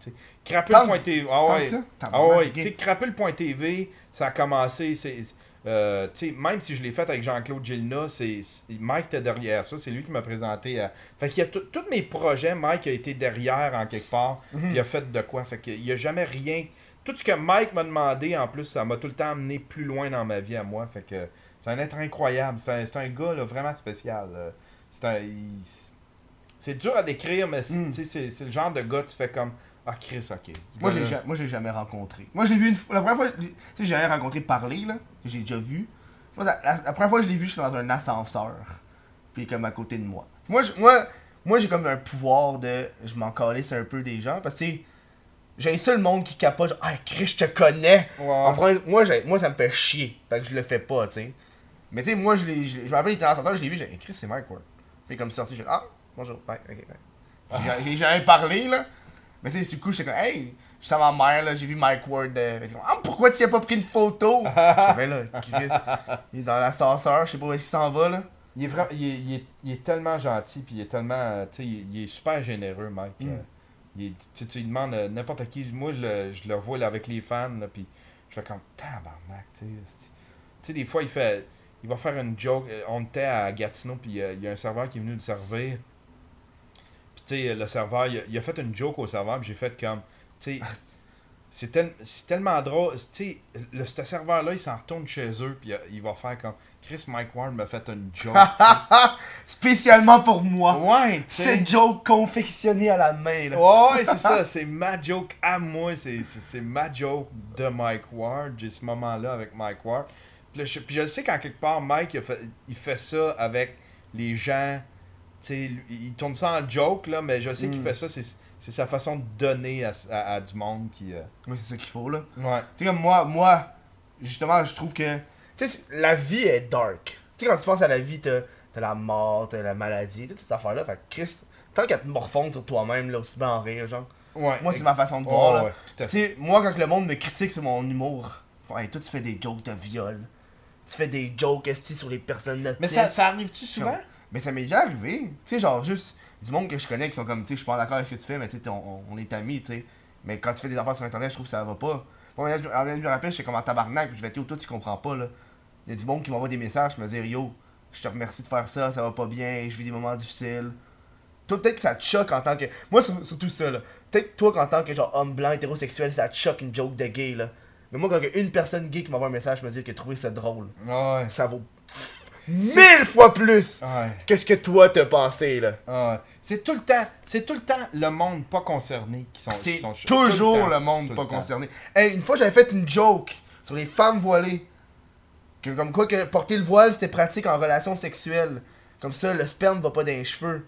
Speaker 2: Crapule.tv. Ah
Speaker 1: Tant
Speaker 2: ouais. Ah ouais, Crapule.tv, ça a commencé, c'est... euh, même si je l'ai fait avec Jean-Claude Gilna, c'est Mike était derrière ça, c'est lui qui m'a présenté à... Fait qu'il y a tous mes projets, Mike a été derrière en quelque part,
Speaker 1: Mhm.
Speaker 2: puis il a fait de quoi, fait qu'il y a jamais rien... Tout ce que Mike m'a demandé, en plus, ça m'a tout le temps amené plus loin dans ma vie à moi, fait que c'est un être incroyable, c'est un, un gars là, vraiment spécial. là. C'est un... il- C'est dur à décrire, mais c'est-
Speaker 1: Mm.
Speaker 2: c'est le genre de gars, tu fais comme... Ah, Chris, ok.
Speaker 1: Moi, j'ai
Speaker 2: gars-là-
Speaker 1: ja- moi, j'ai jamais rencontré. Moi, je l'ai vu une fois. La première fois, tu sais, j'ai rien rencontré parler, là. J'ai déjà vu. Moi, la, la- la première fois que je l'ai vu, je suis dans un ascenseur. Puis, comme à côté de moi. Moi, je- moi, moi j'ai comme un pouvoir de. Je m'en calisse un peu des gens. Parce que, tu sais, j'ai ça le monde qui capote. Ah, Chris, je te connais. Premier- moi, moi, ça me fait chier. Fait que je le fais pas, tu sais. Mais, tu sais, moi, je l'ai. Je, je me rappelle, il était dans l'ascenseur, je l'ai vu. J'ai dit, Chris, c'est Mike Ward. Puis, comme sorti, j'ai dit, ah, bonjour. Ouais, ok. J'ai- J'ai jamais parlé, là. Mais tu sais, du coup, j'étais comme, hey, je suis à ma mère, là, j'ai vu Mike Ward. euh, comme, ah, pourquoi tu n'as pas pris une photo? J'avais là, Chris, il est dans l'ascenseur, je sais pas où est-ce qu'il s'en va, là.
Speaker 2: Il est, vraiment, il, est, il, est, il est tellement gentil, puis il est tellement. euh, Tu sais, il, est super généreux, Mike.
Speaker 1: Mm.
Speaker 2: Euh, il tu, tu lui demandes euh, n'importe qui. Moi, je le, je le vois là, avec les fans, là, puis je fais comme tabarnak, tu sais. c'est- Tu sais, des fois, il fait. Il va faire une joke. euh, On était à Gatineau, puis euh, il y a un serveur qui est venu nous servir. Sais, le serveur, il a, il a fait une joke au serveur, puis j'ai fait comme. Tu sais, c'est tel- c'est tellement drôle. Tu sais, ce serveur-là, il s'en retourne chez eux, puis euh, il va faire comme. Chris Mike Ward m'a fait une joke.
Speaker 1: Spécialement pour moi.
Speaker 2: Ouais, tu sais.
Speaker 1: Cette joke confectionnée à la main, là.
Speaker 2: Ouais, c'est ça, c'est ma joke à moi, c'est ma joke de Mike Ward. J'ai ce moment-là avec Mike Ward. Puis, je, puis je sais qu'en quelque part, Mike, il, a fait, il fait ça avec les gens. Sais, il tourne ça en joke, là, mais je sais qu'il
Speaker 1: Mm.
Speaker 2: fait ça, c'est c'est sa façon de donner à, à- à du monde qui. euh,
Speaker 1: Oui, c'est ça qu'il faut, là.
Speaker 2: Ouais.
Speaker 1: Tu sais, comme moi, moi, justement, je trouve que. Tu sais, la vie est dark. Tu sais, quand tu penses à la vie, t'as t'as la mort, t'as la maladie, toutes ces affaires-là. Fait que Chris, tant qu'à te morfondre sur toi-même, là, aussi bien en rire, genre.
Speaker 2: ouais.
Speaker 1: Moi, c'est ma façon de voir,
Speaker 2: ouais,
Speaker 1: Tu sais, moi, quand le monde me critique sur mon humour, hey, toi, tu fais des jokes de viol. Tu fais des jokes, esti, sur les personnes.
Speaker 2: Mais ça, ça arrive-tu souvent?
Speaker 1: Mais ça m'est déjà arrivé. Tu sais, genre, juste du monde que je connais qui sont comme, tu sais, je suis pas d'accord avec ce que tu fais, mais tu sais, on, on- est amis, tu sais. Mais quand tu fais des affaires sur Internet, je trouve que ça va pas. Moi, je, je me rappelle, j'étais comme en tabarnak, puis je vais dire, toi, tu comprends pas, là. Il y a du monde qui m'envoie des messages, je me dis, yo, je te remercie de faire ça, ça va pas bien, je vis des moments difficiles. Toi, peut-être que ça te choque en tant que. Moi, sur- surtout ça, là. Peut-être que toi, qu'en tant que genre homme blanc, hétérosexuel, ça te choque une joke de gay, là. Mais moi, quand une personne gay qui m'envoie un message, je me dis que trouver ça drôle,
Speaker 2: Ouais.
Speaker 1: ça vaut mille fois plus
Speaker 2: Ouais.
Speaker 1: Qu'est-ce que toi t'as pensé là?
Speaker 2: C'est tout le temps, c'est tout le temps le monde pas concerné qui sont,
Speaker 1: C'est toujours
Speaker 2: tout
Speaker 1: le,
Speaker 2: temps,
Speaker 1: monde pas
Speaker 2: le
Speaker 1: concerné. Hey, une fois j'avais fait une joke sur les femmes voilées. Que comme quoi que porter le voile c'était pratique en relation sexuelle. Comme ça, le sperme va pas dans les cheveux.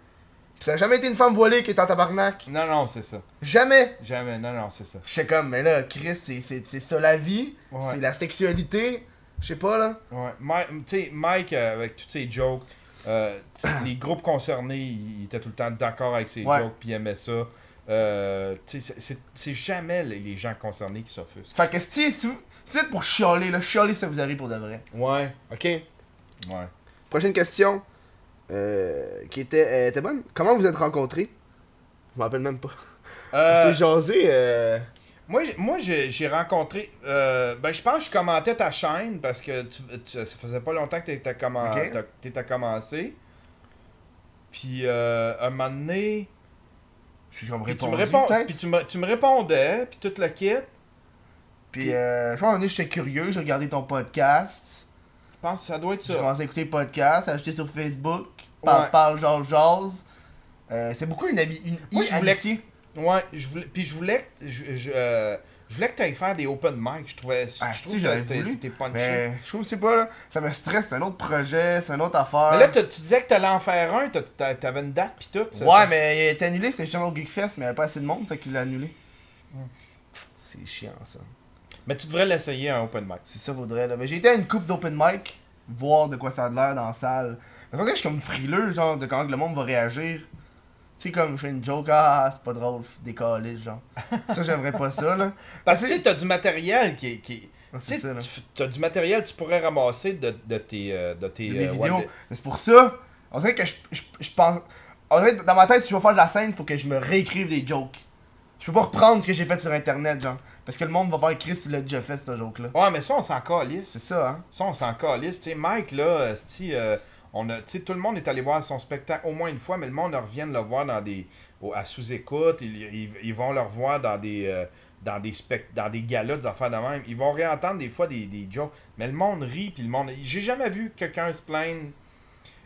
Speaker 1: Pis ça a jamais été une femme voilée qui est en tabarnak.
Speaker 2: Non, non, c'est ça.
Speaker 1: Jamais.
Speaker 2: Jamais, non, non, c'est ça.
Speaker 1: Je sais comme, mais là, Chris, c'est- ça la vie.
Speaker 2: Ouais.
Speaker 1: C'est la sexualité. Je sais pas là.
Speaker 2: Ouais. Mike, tu sais, Mike, euh, avec toutes ses jokes, euh, les groupes concernés, ils étaient tout le temps d'accord avec ses
Speaker 1: Ouais.
Speaker 2: jokes, puis ils aimaient ça. Euh, c'est- c'est c'est jamais les les gens concernés qui s'offusquent.
Speaker 1: Fait que si si êtes pour chialer, là, chialer ça vous arrive pour de vrai.
Speaker 2: Ouais,
Speaker 1: Ok?
Speaker 2: ouais.
Speaker 1: Prochaine question. Euh, qui était, euh, était bonne. Comment vous êtes rencontrés? Je m'en rappelle même pas.
Speaker 2: Euh,
Speaker 1: C'est jasé.
Speaker 2: Moi, j'ai- moi j'ai j'ai rencontré. euh, ben, je pense que je commentais ta chaîne parce que tu, tu- ça faisait pas longtemps que tu étais commencé. Puis, euh, un moment donné.
Speaker 1: Je
Speaker 2: Puis tu, me réponds, puis tu, me, tu me répondais, puis tout le kit.
Speaker 1: Puis, euh, je moment donné, j'étais curieux, j'ai regardé ton podcast.
Speaker 2: Je pense que ça doit être
Speaker 1: J'ai
Speaker 2: ça.
Speaker 1: commencé à écouter le podcast, à ajouter sur Facebook. Parle,
Speaker 2: Ouais.
Speaker 1: parle, jase, jase. Euh, c'est beaucoup une, ami- une
Speaker 2: Moi, je voulais-
Speaker 1: amitié.
Speaker 2: Ouais, je voulais, puis je voulais, que- je, je, euh, je voulais que tu ailles faire des open mic. Je trouvais, je
Speaker 1: Ah,
Speaker 2: trouve
Speaker 1: si,
Speaker 2: que t'es- t'es punché.
Speaker 1: Mais je trouve, c'est pas là. Ça me stresse, c'est un autre projet, c'est une autre affaire.
Speaker 2: Mais là, tu disais que t'allais en faire un, t'avais une date, puis tout.
Speaker 1: Ouais,
Speaker 2: ça?
Speaker 1: mais il a été annulé, c'était justement au Geekfest, mais il n'y avait pas assez de monde, fait qu'il l'a annulé.
Speaker 2: Hmm.
Speaker 1: C'est chiant ça.
Speaker 2: Mais tu devrais l'essayer, un open mic.
Speaker 1: C'est ça, faudrait là. Mais j'ai été à une coupe d'open mic, voir de quoi ça a l'air dans la salle. Mais que je suis comme frileux, genre, de comment que le monde va réagir. Tu sais, comme je fais une joke, ah, c'est pas drôle, décoller, genre. Ça, j'aimerais pas ça, là.
Speaker 2: Parce que tu sais, t'as du matériel qui. Qui...
Speaker 1: Ah,
Speaker 2: Tu t'as du matériel que tu pourrais ramasser de, de tes. euh, de tes
Speaker 1: De
Speaker 2: euh,
Speaker 1: vidéos. c'est pour ça, on dirait que je, je, je pense. Dirait que dans ma tête, si je veux faire de la scène, faut que je me réécrive des jokes. Je peux pas reprendre ce que j'ai fait sur internet, genre. Parce que le monde va faire Chris, il l'a déjà fait, ce joke-là.
Speaker 2: Ouais, mais ça, on s'en calisse.
Speaker 1: C'est ça, hein.
Speaker 2: Ça, on s'en calisse. Tu sais, Mike, là, euh, on a, tu sais, tout le monde est allé voir son spectacle au moins une fois, mais le monde revient de le voir dans des, au- à sous-écoute. Ils, ils, ils vont le revoir dans des, euh, dans des, spect dans des galas, des affaires de même. Ils vont réentendre des fois des, des jokes. Mais le monde rit, puis le monde. J'ai jamais vu quelqu'un se plaindre.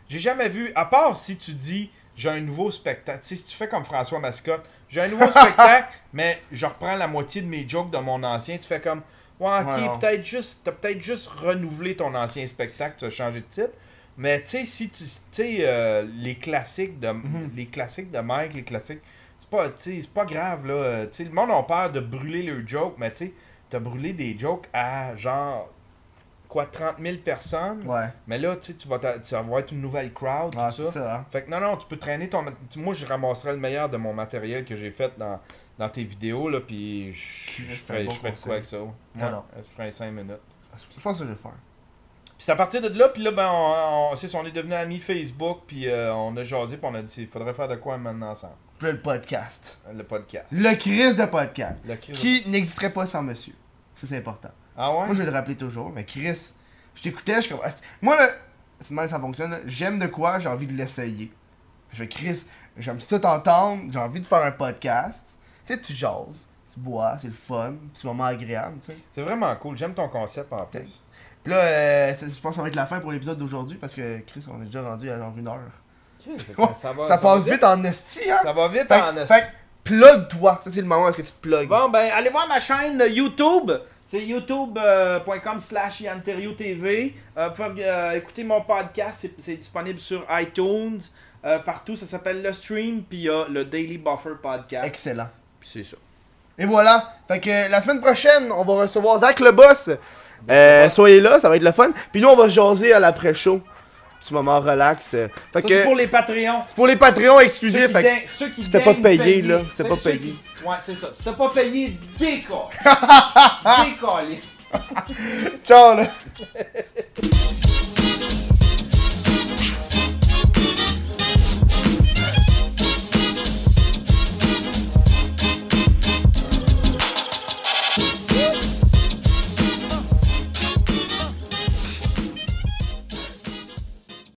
Speaker 2: J'ai jamais vu, à part si tu dis j'ai un nouveau spectacle. Tu sais, si tu fais comme François Mascotte, j'ai un nouveau spectacle, mais je reprends la moitié de mes jokes de mon ancien. Tu fais comme, ouais, ok,
Speaker 1: Ouais,
Speaker 2: peut-être juste, t'as peut-être juste renouvelé ton ancien spectacle, tu as changé de titre. Mais tu sais, si tu, sais, euh, les classiques de,
Speaker 1: Mhm.
Speaker 2: les classiques de Mike, les classiques, c'est pas, c'est pas grave là. Euh, le monde a peur de brûler leurs jokes, mais tu sais, t'as brûlé des jokes à genre quoi 30 000 personnes.
Speaker 1: Ouais.
Speaker 2: Mais là, tu sais, tu vas, avoir une nouvelle crowd, tout
Speaker 1: c'est
Speaker 2: ça.
Speaker 1: ça, hein.
Speaker 2: Fait que non, non, tu peux traîner ton. Moi, je ramasserais le meilleur de mon matériel que j'ai fait dans, dans tes vidéos, là, puis je, ferais, quoi avec ça.
Speaker 1: Non, non.
Speaker 2: Je ferais 5 minutes.
Speaker 1: Je pense que je vais le faire.
Speaker 2: Puis c'est à partir de là, puis là, ben, on, on, c'est ça, on est devenus amis Facebook, puis euh, on a jasé, puis on a dit, il faudrait faire de quoi maintenant ensemble.
Speaker 1: Puis le podcast.
Speaker 2: Le podcast.
Speaker 1: Le Chris de podcast.
Speaker 2: Le cri-
Speaker 1: Qui n'existerait pas sans monsieur. Ça, c'est important.
Speaker 2: Ah ouais?
Speaker 1: Moi, je vais le rappeler toujours, mais Chris, je t'écoutais, je Moi, là, c'est que ça fonctionne. J'aime de quoi, j'ai envie de l'essayer. Je fais Chris, j'aime ça t'entendre, j'ai envie de faire un podcast. Tu sais, tu jases, tu bois, c'est le fun, petit moment agréable, tu sais.
Speaker 2: C'est vraiment cool, j'aime ton concept en plus.
Speaker 1: Puis là, euh, je pense que ça va être la fin pour l'épisode d'aujourd'hui parce que Chris, on est déjà rendu à genre une heure.
Speaker 2: Ça, va,
Speaker 1: ça passe vite en esti, hein?
Speaker 2: Ça va vite
Speaker 1: Fait,
Speaker 2: en
Speaker 1: fait que, plug-toi. Ça, c'est le moment où est-ce que tu te plugues.
Speaker 2: Bon, ben, allez voir ma chaîne euh, YouTube. C'est youtube.com slash Yanterio TV. Euh, vous pouvez euh, écouter mon podcast. C'est- C'est disponible sur iTunes. euh, partout, ça s'appelle Le Stream. Puis il y a le Daily Buffer Podcast.
Speaker 1: Excellent.
Speaker 2: Puis c'est ça.
Speaker 1: Et voilà. Fait que la semaine prochaine, on va recevoir Zach le boss. Euh, soyez là, ça va être le fun. Puis nous, on va jaser à l'après-show. Petit moment relax. euh. Fait
Speaker 2: Ça,
Speaker 1: que
Speaker 2: c'est pour les Patreons.
Speaker 1: c'est pour les Patreons
Speaker 2: Ceux
Speaker 1: exclusifs.
Speaker 2: qui
Speaker 1: Fait
Speaker 2: daignent-
Speaker 1: que
Speaker 2: ceux qui
Speaker 1: c'était pas payé, là, c'était pas payé.
Speaker 2: qui- Ouais, c'est ça. C'était pas payé, décolle. décolle.
Speaker 1: ciao là.